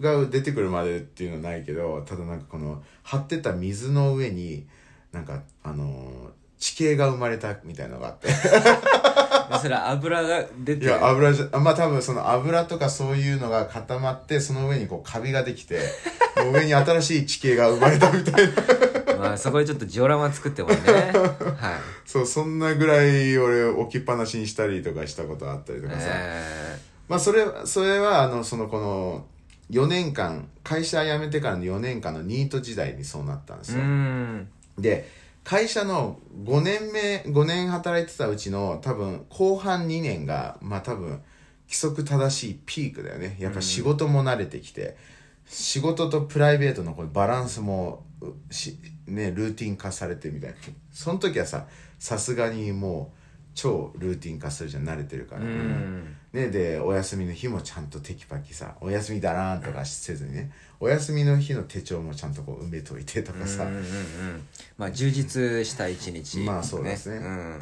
が出てくるまでっていうのはないけどただなんかこの張ってた水の上になんかあのー地形が生まれたみたいなのがあって。で [LAUGHS] それ油が出ていや油じゃあまあ多分その油とかそういうのが固まってその上にこうカビができて [LAUGHS] 上に新しい地形が生まれたみたいなまあそこでちょっとジオラマ作ってもね。[LAUGHS] はい。そうそんなぐらい俺置きっぱなしにしたりとかしたことあったりとかさ、えまあそれそれはあのそのこの4年間会社辞めてからの4年間のニート時代にそうなったんですーうよ、ん。で会社の5年目5年働いてたうちの多分後半2年がまあ多分規則正しいピークだよね。やっぱ仕事も慣れてきて、仕事とプライベートのこのバランスもうしねルーティン化されてみたいな。その時はささすがにもう超ルーティン化するじゃん慣れてるから、うん。ね、でお休みの日もちゃんとテキパキさお休みだなとかせずにねお休みの日の手帳もちゃんとこう埋めといてとかさ、うんうんうんまあ充実した一日まあそうですね。うん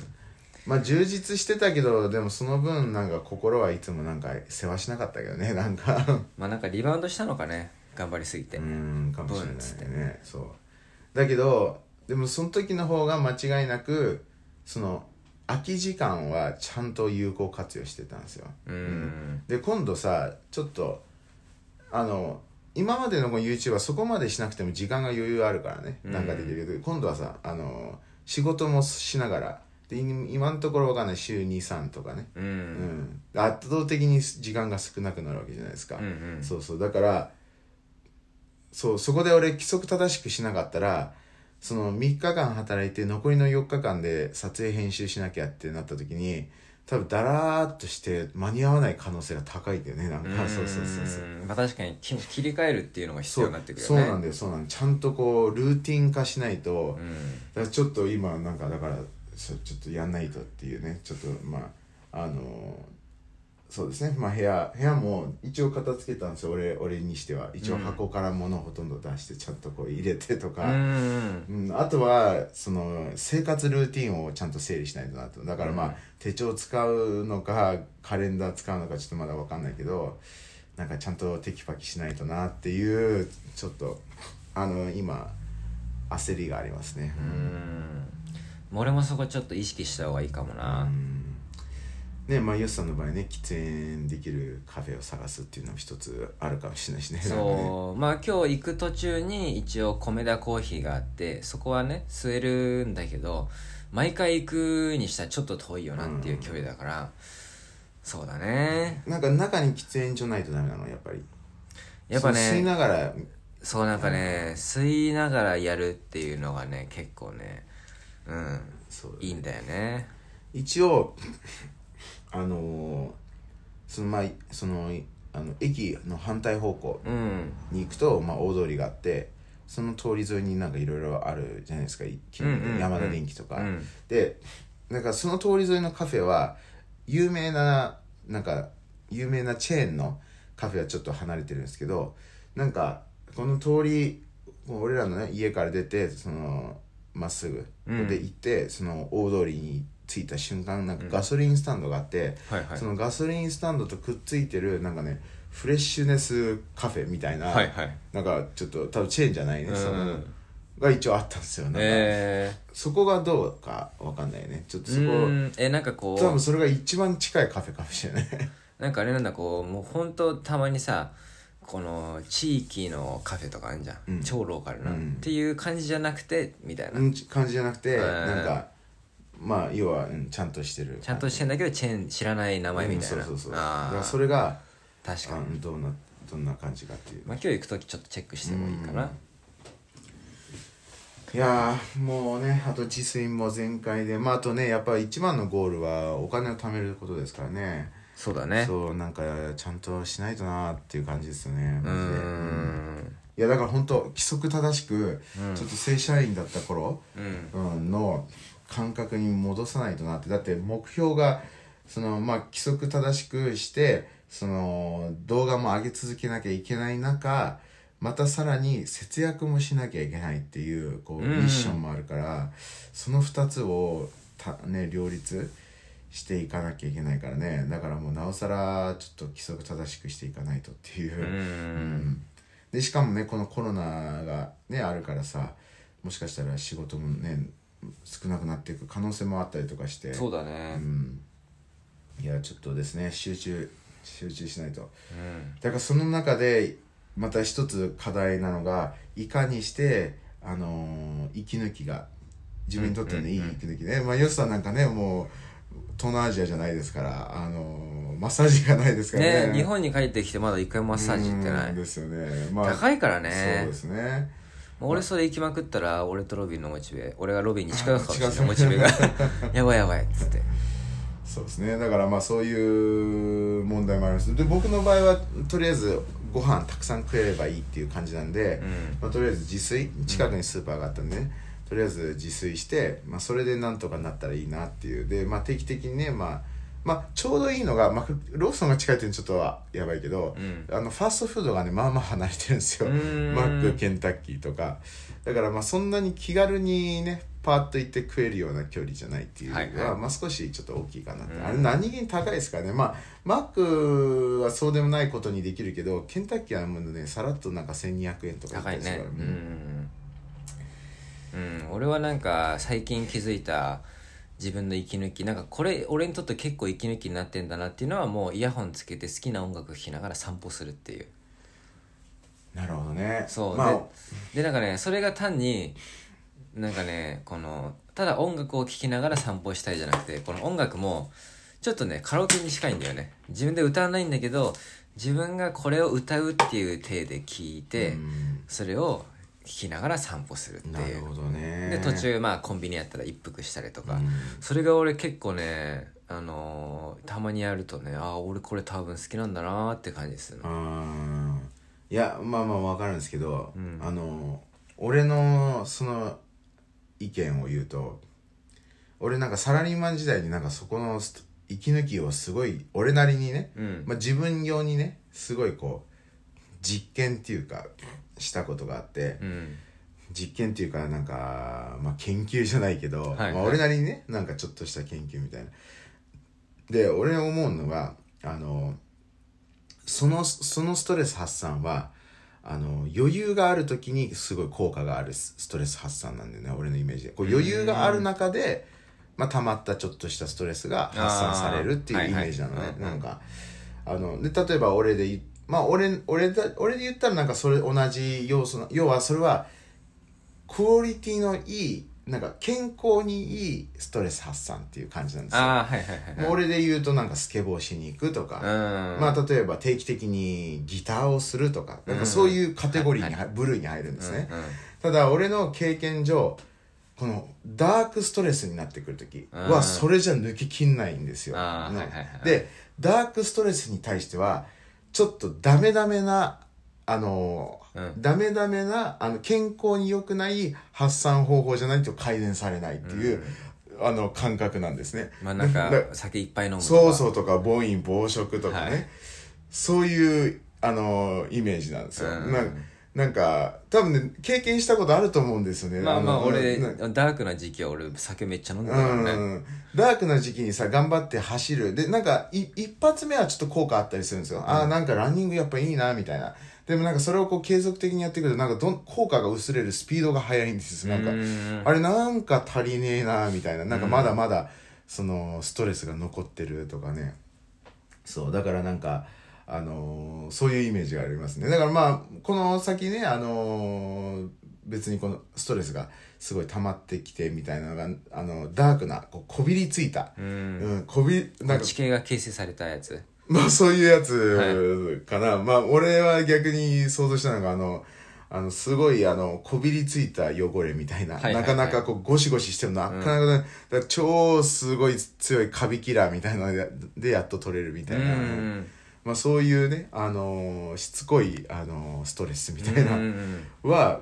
まあ充実してたけどでもその分なんか心はいつもなんか世話しなかったけどね [LAUGHS] なんか。まあなんかリバウンドしたのかね頑張りすぎて。うーんかもしれないね。そう。だけどでもその時の方が間違いなくその空き時間はちゃんと有効活用してたんですよ。うん。で今度さちょっとあの今までの YouTube はそこまでしなくても時間が余裕あるからね、なんかできるけど今度はさあの仕事もしながらで今のところわかんない週23とかね、うん、うん。圧倒的に時間が少なくなるわけじゃないですか、うんうん。そうそう。だからそうそこで俺規則正しくしなかったらその3日間働いて残りの4日間で撮影編集しなきゃってなった時に多分だらーっとして間に合わない可能性が高いんだよね。なんかそうそうそうそう。うんまあ確かにき切り替えるっていうのが必そう要になってくるそう。よねなんだよそうなんちゃんとこうルーティン化しないと、うん。だからちょっと今なんかだからそうちょっとやんないとっていうね。ちょっとまああのそうですね。まあ部屋部屋も一応片付けたんですよ。俺俺にしては。一応箱から物をほとんど出してちゃんとこう入れてとうか、んうん、あとはその生活ルーティンをちゃんと整理しないとなと。だからまあ、うん手帳使うのかカレンダー使うのかちょっとまだ分かんないけどなんかちゃんとテキパキしないとなっていうちょっとあの今焦りがありますね。うん俺もそこちょっと意識した方がいいかもな、ねまあユースさんの場合ね喫煙できるカフェを探すっていうのも一つあるかもしれないしね。そう。まあ今日行く途中に一応米田コーヒーがあってそこはね吸えるんだけど毎回行くにしたらちょっと遠いよなっていう距離だから、そうだね。なんか中に喫煙所ないとダメなの？やっぱり。やっぱそう吸いねながら。そうなんかね吸いながらやるっていうのがね結構ねうん。そういいんだよね。一応 [LAUGHS] あのーそのまあそのあの駅の反対方向うん。に行くと、まあ、大通りがあってその通り沿いになんかいろいろあるじゃないですか。山田電機とか、うん。でなんかその通り沿いのカフェは有名ななんか有名なチェーンのカフェはちょっと離れてるんですけどなんかこの通りもう俺らのね家から出てそのまっすぐ。うん。で行って、その大通りに着いた瞬間なんかガソリンスタンドがあって、はいはい。そのガソリンスタンドとくっついてるなんかねフレッシュネスカフェみたいな、はいはい。なんかちょっと多分チェーンじゃないね、うん。そのが一応あったんですよ。なんか、えそこがどうかわかんないね。ちょっとー、そこうん。えなんかこう多分それが一番近いカフェかもしれない。[LAUGHS] なんかあれなんだこうもうほんとたまにさこの地域のカフェとかあるじゃん、うん。超ローカルな、うん。っていう感じじゃなくてみたいな、うん感じじゃなくてうんなんかまあ要は、うんちゃんとしてる。ちゃんとしてんだけどチェーン知らない名前みたいな、うんそうそうそうだあからあそれがあ確かに、どんなどんな感じかっていう。まあ、今日行く時ちょっとチェックしてもいいかな、いやーもうねあと自炊も全開で。まああとねやっぱ一番のゴールはお金を貯めることですからねそうだね。そうなんかちゃんとしないとなーっていう感じですよねマジで。ん。いやだから本当規則正しく、うん。ちょっと正社員だった頃、うん。うん、の感覚に戻さないとなって。だって目標がそのまあ規則正しくしてその動画も上げ続けなきゃいけない中またさらに節約もしなきゃいけないっていうこううん。ミッションもあるから、その2つをた、ね、両立していかなきゃいけないからね。だからもうなおさらちょっと規則正しくしていかないとっていう。うん。うん。でしかもねこのコロナがねあるからさもしかしたら仕事もね少なくなっていく可能性もあったりとかして。そうだね。うん。いやちょっとですね集中集中しないと。うん。だからその中でまた一つ課題なのがいかにしてあのー息抜きが自分にとってのいい息抜きね、まあヨシさんなんかねもう東南アジアじゃないですからあのーマッサージがないですからね。ね日本に帰ってきてまだ一回もマッサージ行ってない。うんですよね、まあ、高いからそうねですね。俺それ行きまくったら俺とロビンのモチベ俺がロビンに近くかもしれない。あモチベが。[LAUGHS] やばいやばいっつって。そうですね。だからまあそういう問題もあります。で僕の場合はとりあえずご飯たくさん食えればいいっていう感じなんで、うん。まあ、とりあえず自炊近くにスーパーがあったんでね、とりあえず自炊して、まあ、それでなんとかなったらいいなっていう。で、まあ、定期的にね、まあ、まあちょうどいいのが、まあ、ローソンが近いっていうのはちょっとはやばいけど、うん。あのファーストフードがねまあまあ離れてるんですよ。マックケンタッキーとか。だからまあそんなに気軽にねパーッと行って食えるような距離じゃないっていうのは、はいはい。まあ少しちょっと大きいかなって、うん。あれ何気に高いですからね。まあマックはそうでもないことにできるけどケンタッキーはもうねさらっとなんか1200円とか高いねですからうんうん。俺はなんか最近気づいた自分の息抜きなんかこれ俺にとって結構息抜きになってんだなっていうのはもうイヤホンつけて好きな音楽聴きながら散歩するっていう。なるほどね。そう、まあででなんかねそれが単になんかねこのただ音楽を聴きながら散歩したいじゃなくてこの音楽もちょっとねカラオケに近いんだよね。自分で歌わないんだけど自分がこれを歌うっていう体で聴いて、うん。それを聴きながら散歩するっていう。なるほどね。で途中まあコンビニやったら一服したりとか、うん。それが俺結構ねあのーたまにやるとねああ俺これ多分好きなんだなーって感じでするの。あーいやまあまあ分かるんですけど、うん。あの俺のその意見を言うと俺なんかサラリーマン時代になんかそこのスト息抜きをすごい俺なりにね、うん。まあ、自分用にねすごいこう実験っていうかしたことがあって、うん。実験っていうかなんか、まあ、研究じゃないけど、はいまあ、はい俺なりにねなんかちょっとした研究みたいな。で俺思うのがあのそのそのストレス発散はあの余裕がある時にすごい効果があるスストレス発散なんだよね俺のイメージで。こう余裕がある中で、まあ、溜まったちょっとしたストレスが発散されるっていうイメージなのね、はいはいなんかあので例えば俺でいまあ俺俺だ俺で言ったらなんかそれ同じ要素な要はそれはクオリティのいいなんか健康にいいストレス発散っていう感じなんですよ。ああはいはいはい俺で言うとなんかスケボーしに行くとか、うん。まあ例えば定期的にギターをするとか。なんかそういうカテゴリーに、は部類に入るんですね、うんうん。ただ俺の経験上このダークストレスになってくる時うん。はそれじゃ抜けきんないんですよ、でダークストレスに対してはちょっとダメダメなあのーうん。ダメダメなあの健康に良くない発散方法じゃないと改善されないっていう、あの感覚なんですね。まあなんかだ酒いっぱい飲むとか。そうそうとか暴飲暴食とかね、はい。そういうあのイメージなんですよ、うん。ななんか多分ね経験したことあると思うんですよね。まあまあの俺うんダークな時期は俺酒めっちゃ飲んでたからね。うんダークな時期にさ頑張って走る。でなんかい一発目はちょっと効果あったりするんですよ、ああなんかランニングやっぱいいなみたいな。でもなんかそれをこう継続的にやっていくとなんかどん効果が薄れるスピードが速いんですよ。なんかうんあれなんか足りねえなみたいな。なんかまだまだそのストレスが残ってるとかね。そうだからなんかあのーそういうイメージがありますね。だからまあこの先ねあのー別にこのストレスがすごい溜まってきてみたいなのがあのダークなこうこびりついた、ううんん、こびなんか地形が形成されたやつ。まあそういうやつかな、まあ俺は逆に想像したのがあのあのすごいあのこびりついた汚れみたいな、はいはいはい。なかなかこうゴシゴシしてもなかなかね、だから超すごい強いカビキラーみたいなのででやっと取れるみたいな、うんまあそういうねあのしつこいあのストレスみたいな、うんは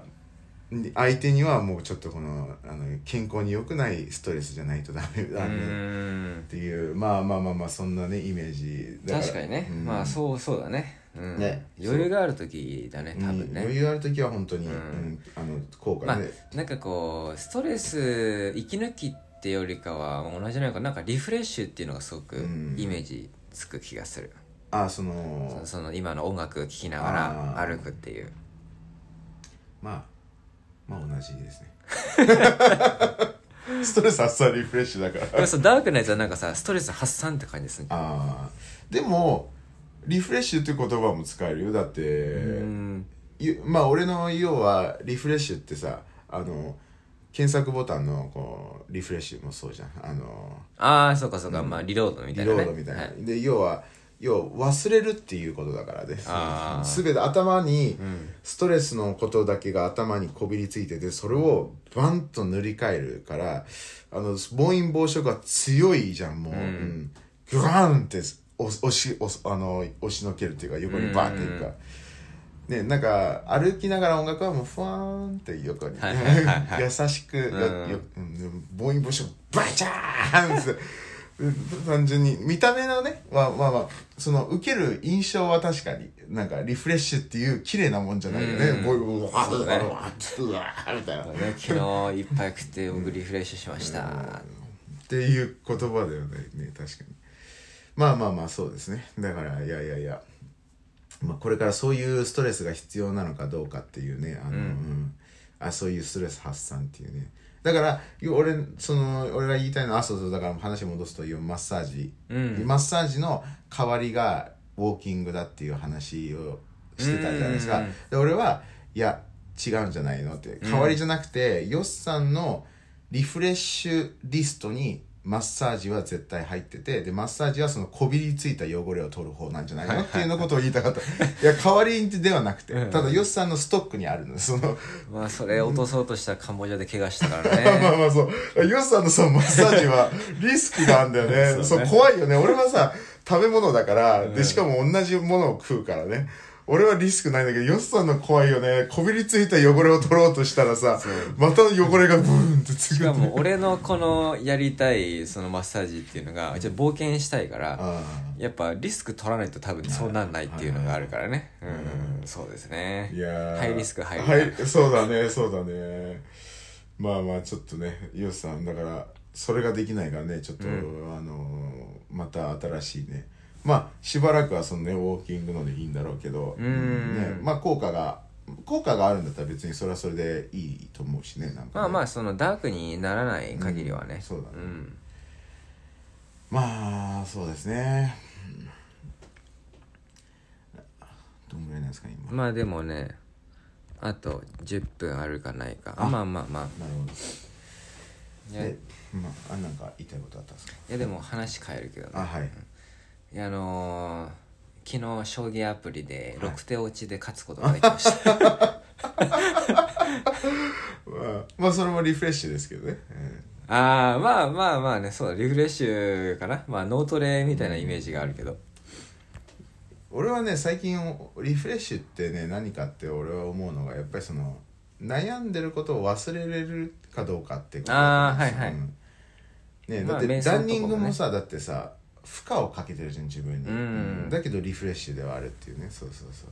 相手にはもうちょっとこのあの健康に良くないストレスじゃないとダメうだね、ん。っていうまあまあまあまあそんなねイメージ確かにね。うん。まあそうそうだね。うん。ね。余裕がある時だね多分うん。余ね裕ある時は本当に、ううんんあの効果まあね、なんかこうストレス息抜きってよりかは同じなのかなんかリフレッシュっていうのがすごくうん。イメージつく気がするあそのその今の音楽聴きながら歩くっていう。まあまあ同じですね。[LAUGHS] ストレス発散リフレッシュだから。でもさダークなやつはなんかさストレス発散って感じですねああでもリフレッシュって言葉も使えるよ。だって、まあ俺の要はリフレッシュってさあの検索ボタンのこうリフレッシュもそうじゃん。あのああそうかそうか。まあリロードみたリロいなね。ードみたいな、はい。で要は要は忘れるっていうことだからです。あー。すべて頭にうん。ストレスのことだけが頭にこびりついててそれをバンと塗り替えるからあの暴飲暴食が強いじゃんもう、うん。うん。グワーンって押しあの押しのけるっていうか横にバーンっていくか、ね、なんか歩きながら音楽はもうふわーんって横に、はいはいはいはい。[LAUGHS] 優しく、ようん。ようん暴飲暴食バチャーンってうん単純に見た目のねまあまあまあその受ける印象は確かになんかリフレッシュっていう綺麗なもんじゃないよね、うん。ボイうわそうだねうわうわみたいな、昨日いっぱい食って僕リフレッシュしましたっていう言葉だよねね確かにまあまあまあそうですねだからいやいやいやまあこれからそういうストレスが必要なのかどうかっていうねあの、うんうんあそういうストレス発散っていうねだから俺その俺が言いたいのはあそうそうだから話戻すというマッサージ、うん。マッサージの代わりがウォーキングだっていう話をしてたじゃないですか。うんで俺はいや違うんじゃないのって。代わりじゃなくて、ヨッさんのリフレッシュリストにマッサージは絶対入っててでマッサージはそのこびりついた汚れを取る方なんじゃないの？っていうのことを言いたかったいや代わりではなくてうんただヨッさんのストックにあるのそのまあそれ落とそうとしたらカンボジアで怪我したからまあねまあそう。ヨスさんのそのマッサージはリスクがあるんだよね。そ [LAUGHS] そううね怖いよね。俺はさ、食べ物だから、うんで、しかも同じものを食うからね。俺はリスクないんだけど、ヨスさんの怖いよね。こびりついた汚れを取ろうとしたらさまた汚れがブーンってつくしかも俺のこのやりたいそのマッサージっていうのがちょっと冒険したいからあやっぱリスク取らないと多分そうなんないっていうのがあるからね。うんそうですね。あいやー。ハイリスクハイリスクはい、そうだね、そうだね。まあまあ、ちょっとね、ヨスさん、だから、それができないからね、ちょっと、うあのーまた新しいね。まあ、しばらくはそのね、ウォーキングのでいいんだろうけど、うん。ね、まあ、効果が、効果があるんだったら別にそれはそれでいいと思うしね、なんかね、まあまあそのダークにならない限りはね。うんそうだね。ん。まあ、そうですね。うんどんぐらいなんですか、今。まあでもねあと10分あるかないか。あまあまあまあ。なるほど。で、まあ、あなんか言いたいことあったんですか？やでも話変えるけどね。あ、はい。いやあのー昨日将棋アプリではい。6手落ちで勝つことができました、[LAUGHS] まあ、まあそれもリフレッシュですけどね、ああまあまあまあねそうだリフレッシュかな。まあ脳トレみたいなイメージがあるけど。俺はね最近リフレッシュってね何かって俺は思うのがやっぱりその悩んでることを忘れれるかどうかってことあーはいはい。うん。ねまあだって瞑想とかもね。ランニングもさだってさ負荷をかけてるじゃん自分に、うん。だけどリフレッシュではあるっていうね。そうそうそう。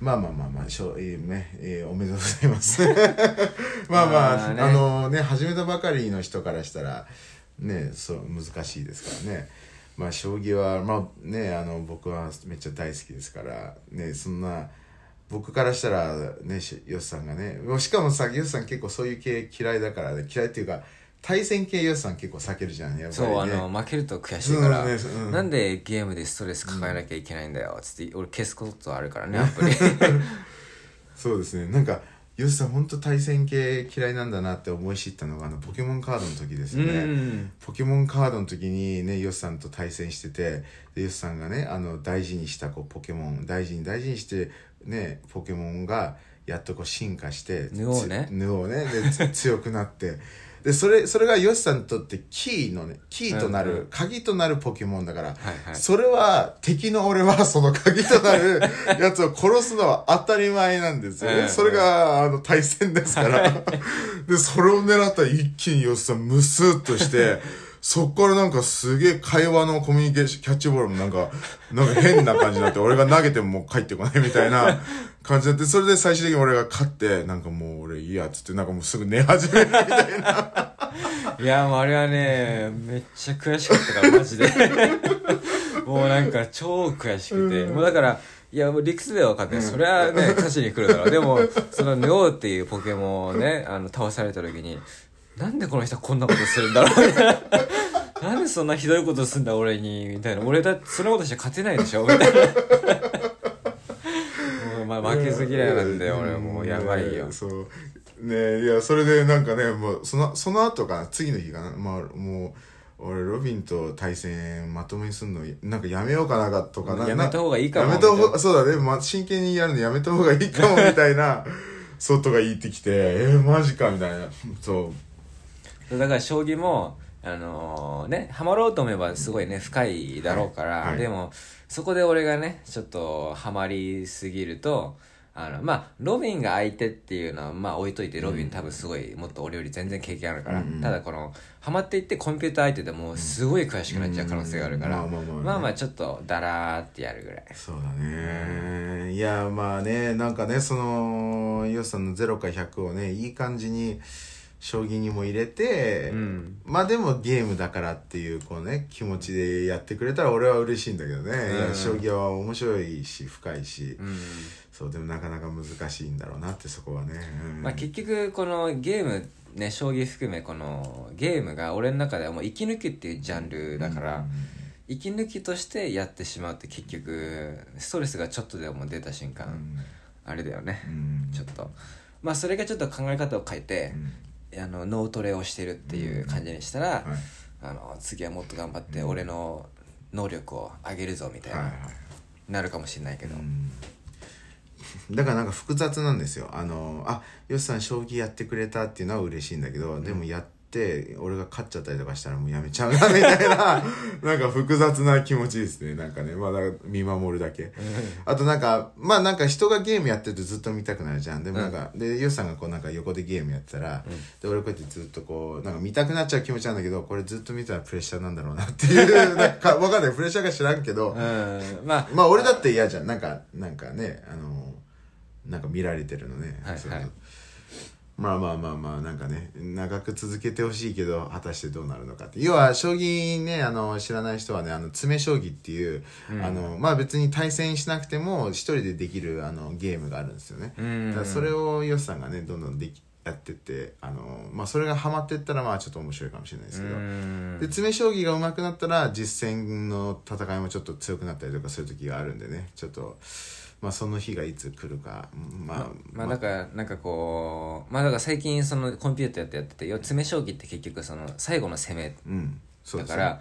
まあまあまあまあしょ、えーねえーおめでとうございます。[LAUGHS] まあまあまあね。あのね始めたばかりの人からしたらねそう難しいですからね。まあ将棋はまあねあの僕はめっちゃ大好きですからねそんな僕からしたらねしヨシさんがねしかもさヨシさん結構そういう系嫌いだからね嫌いっていうか対戦系ヨシさん結構避けるじゃんやっぱり、ね、そうあの負けると悔しいから、ねうん。なんでゲームでストレス抱えなきゃいけないんだよつって俺消すことあるからねアプリ。[LAUGHS] そうですね。なんかヨシさん本当対戦系嫌いなんだなって思い知ったのがあのポケモンカードの時ですうよね、ん。ポケモンカードの時にねヨシさんと対戦しててでヨシさんがねあの大事にしたこうポケモン大事に大事にしてねポケモンがやっとこう進化してヌオーね。つヌオーね。でつ [LAUGHS] 強くなってでそれそれがヨシさんにとってキーのねキーとなる、うんうん鍵となるポケモンだから、はいはいそれは敵の俺はその鍵となる [LAUGHS] やつを殺すのは当たり前なんですよね。うんそれがあの対戦ですから。で、それを狙ったら一気にヨシさんムスッとして、[LAUGHS] そっからなんかすげえ会話のコミュニケーション、キャッチボールもなんか、なんか変な感じになって、俺が投げてももう帰ってこないみたいな [LAUGHS] 感じになって、それで最終的に俺が勝って、なんかもう俺いいやっつって、なんかもうすぐ寝始めるみたいな。いやもうあれはねめっちゃ悔しかったからマジで。もうなんか超悔しくて、もうだからいやもう理屈では分かんない、それはね勝ちに来るだろう。でもそのヌオーっていうポケモンをねあの倒された時になんでこの人こんなことするんだろうみたいななんでそんなひどいことすんだ俺にみたいな。俺だってそんなことして勝てないでしょ。みたいな。もうまあ負けず嫌いなんで俺もうやばいよ。ねそう。ねいやそれでなんかねもうそのその後かな次の日かな。まあもう俺ロビンと対戦まともにすんのなんかやめようかなとかな。やめた方がいいかも。やめたそうだね、ま、真剣にやるのやめた方がいいかもみたいな [LAUGHS] 外が言ってきてえー、マジかみたいな。そうだから将棋もあのねハマろうと思えばすごいね深いだろうから、はい。はいでもそこで俺がねちょっとハマりすぎるとあのまあロビンが相手っていうのはまあ置いといてロビン多分すごいもっと俺より全然経験あるから、うんうん。ただこのハマっていってコンピューター相手でもうすごい悔しくなっちゃう可能性があるから、うん。まあまあちょっとダラーってやるぐらい。そうだね。いやまあねなんかねそのヨシさんの0か100をねいい感じに将棋にも入れて、うん。まあでもゲームだからっていうこうね気持ちでやってくれたら俺は嬉しいんだけどね、いや将棋は面白いし深いし、うん。そうでもなかなか難しいんだろうなってそこはね、うん。まあ、結局このゲームね将棋含めこのゲームが俺の中ではもう息抜きっていうジャンルだから、息抜きとしてやってしまうって結局ストレスがちょっとでも出た瞬間、あれだよね、うんちょっと。まあそれがちょっと考え方を変えてう、んあの脳トレをしてるっていう感じにしたら、はい。あの次はもっと頑張って俺の能力を上げるぞみたいな、はいはいなるかもしれないけど、うん。だからなんか複雑なんですよ。あのあよしさん将棋やってくれたっていうのは嬉しいんだけど、でもやって俺が勝っちゃったりとかしたらもうやめちゃうなみたいな [LAUGHS] なんか複雑な気持ちですね。なんかねまだ見守るだけ。あとなんかまあなんか人がゲームやってるとずっと見たくなるじゃん。でもなんか、でよしさんがこうなんか横でゲームやってたら、で俺こうやってずっとこうなんか見たくなっちゃう気持ちなんだけどこれずっと見たらプレッシャーなんだろうなっていう [LAUGHS] なんかわかんない。プレッシャーが知らんけど、うん。まあ。まあ俺だって嫌じゃん。なんかなんかねあのなんか見られてるのね、はいはいまあまあまあまあなんかね長く続けてほしいけど果たしてどうなるのかって。要は将棋ねあの知らない人はねあの詰将棋っていう、あのまあ別に対戦しなくても一人でできるあのゲームがあるんですよね、うん。だからそれをヨシさんがねどんどんできやってってあのまあそれがハマってったらまあちょっと面白いかもしれないですけど、うん。で詰将棋が上手くなったら実戦の戦いもちょっと強くなったりとかする時があるんでね。ちょっとまあその日がいつ来るか。まあまあなんかなんかこうまあだから最近そのコンピューターやってやってて要は詰将棋って結局その最後の攻めうん。だから、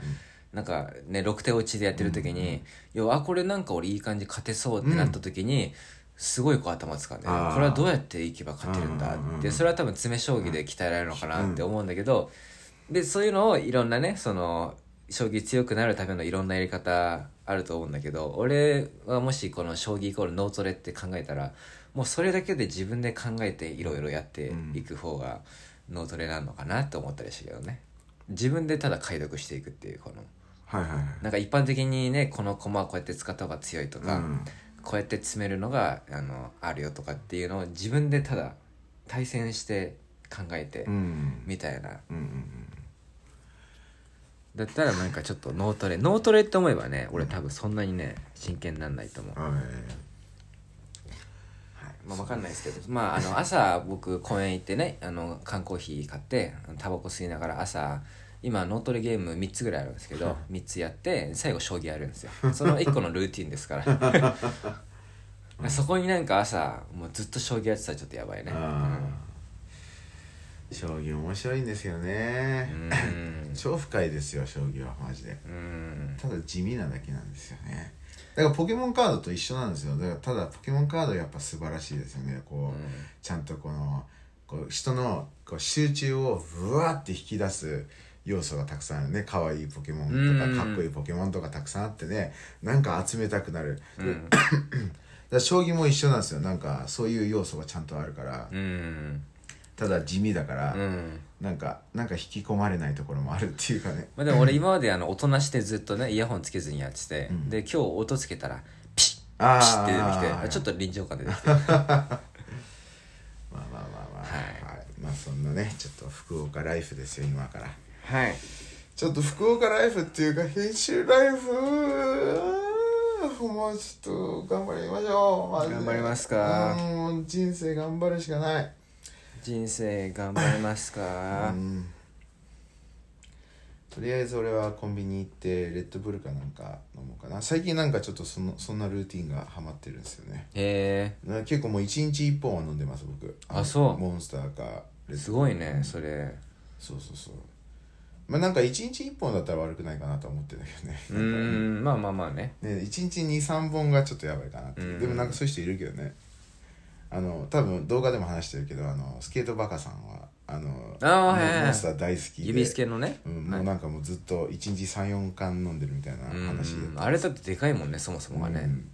なんかね6手落ちでやってる時に、要はあこれなんか俺いい感じ勝てそうってなった時に、すごいこう頭使うんだよ。ねあー。これはどうやっていけば勝てるんだうんうんうんってそれは多分詰将棋で鍛えられるのかなって思うんだけど、でそういうのをいろんなねその将棋強くなるためのいろんなやり方あると思うんだけど俺はもしこの将棋イコール脳トレって考えたらもうそれだけで自分で考えていろいろやっていく方が脳トレなのかなって思ったりしたけどね。自分でただ解読していくっていうこの。はいはいはい。なんか一般的にねこの駒はこうやって使った方が強いとか、うん。こうやって詰めるのがあのあるよとかっていうのを自分でただ対戦して考えてうん。みたいな、うんうんだったらなんかちょっと脳トレ脳トレって思えばね俺多分そんなにね真剣になんないと思う、うんはい。まあ、分かんないですけど。まああの朝僕公園行ってねあの缶コーヒー買ってタバコ吸いながら朝今脳トレゲーム3つぐらいあるんですけど3つやって最後将棋やるんですよ。その1個のルーティンですから。[LAUGHS] そこになんか朝もうずっと将棋やってたらちょっとやばいね。あー将棋面白いんですよね。うん。[LAUGHS] 超深いですよ将棋はマジで。うん。ただ地味なだけなんですよね。だからポケモンカードと一緒なんですよ。だからただポケモンカードやっぱ素晴らしいですよね。こう、ちゃんとこのこう人のこう集中をブワーって引き出す要素がたくさんあるね。可愛いポケモンとうん。かかっこいいポケモンとかたくさんあってね。なんか集めたくなる、でだから将棋も一緒なんですよ。なんかそういう要素がちゃんとあるから、うんただ地味だから、うん。なんかなんか引き込まれないところもあるっていうかね。まあ、でも俺今まであの音なしでずっとねイヤホンつけずにやってて、ん。で今日音つけたらピシッあピシッって出てきてちょっと臨場感出てきて。[LAUGHS] まあまあまあまあはいはい、まあそんなねちょっと福岡ライフですよ今から。はい。ちょっと福岡ライフっていうか編集ライフもうちょっと頑張りましょう。頑張りますか。人生頑張るしかない人生頑張りますか？うん。とりあえず俺はコンビニ行ってレッドブルかなんか飲もうかな。最近なんかちょっとそのそんなルーティンがハマってるんですよね。へえ。な結構もう一日一本は飲んでます僕。あそう。モンスターかレッドブルすごいねそれ。そうそうそう。まあなんか一日一本だったら悪くないかなとは思ってるけどね。[LAUGHS] うーんまあまあまあね。ね一日23本がちょっとやばいかなってでもなんかそういう人いるけどねあの多分動画でも話してるけどあのスケートバカさんはあのあーモンスター大好きで指スケのね。うん、もうなんかもうずっと1日34缶飲んでるみたいなうん。話で。あれだってでかいもんねそもそもがね、うん。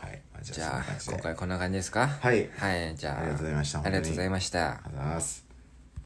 はい、まあ、じゃあ今回こんな感じですか？はい。はいじゃあ。ありがとうございました。ありがとうございました。ありがとうございます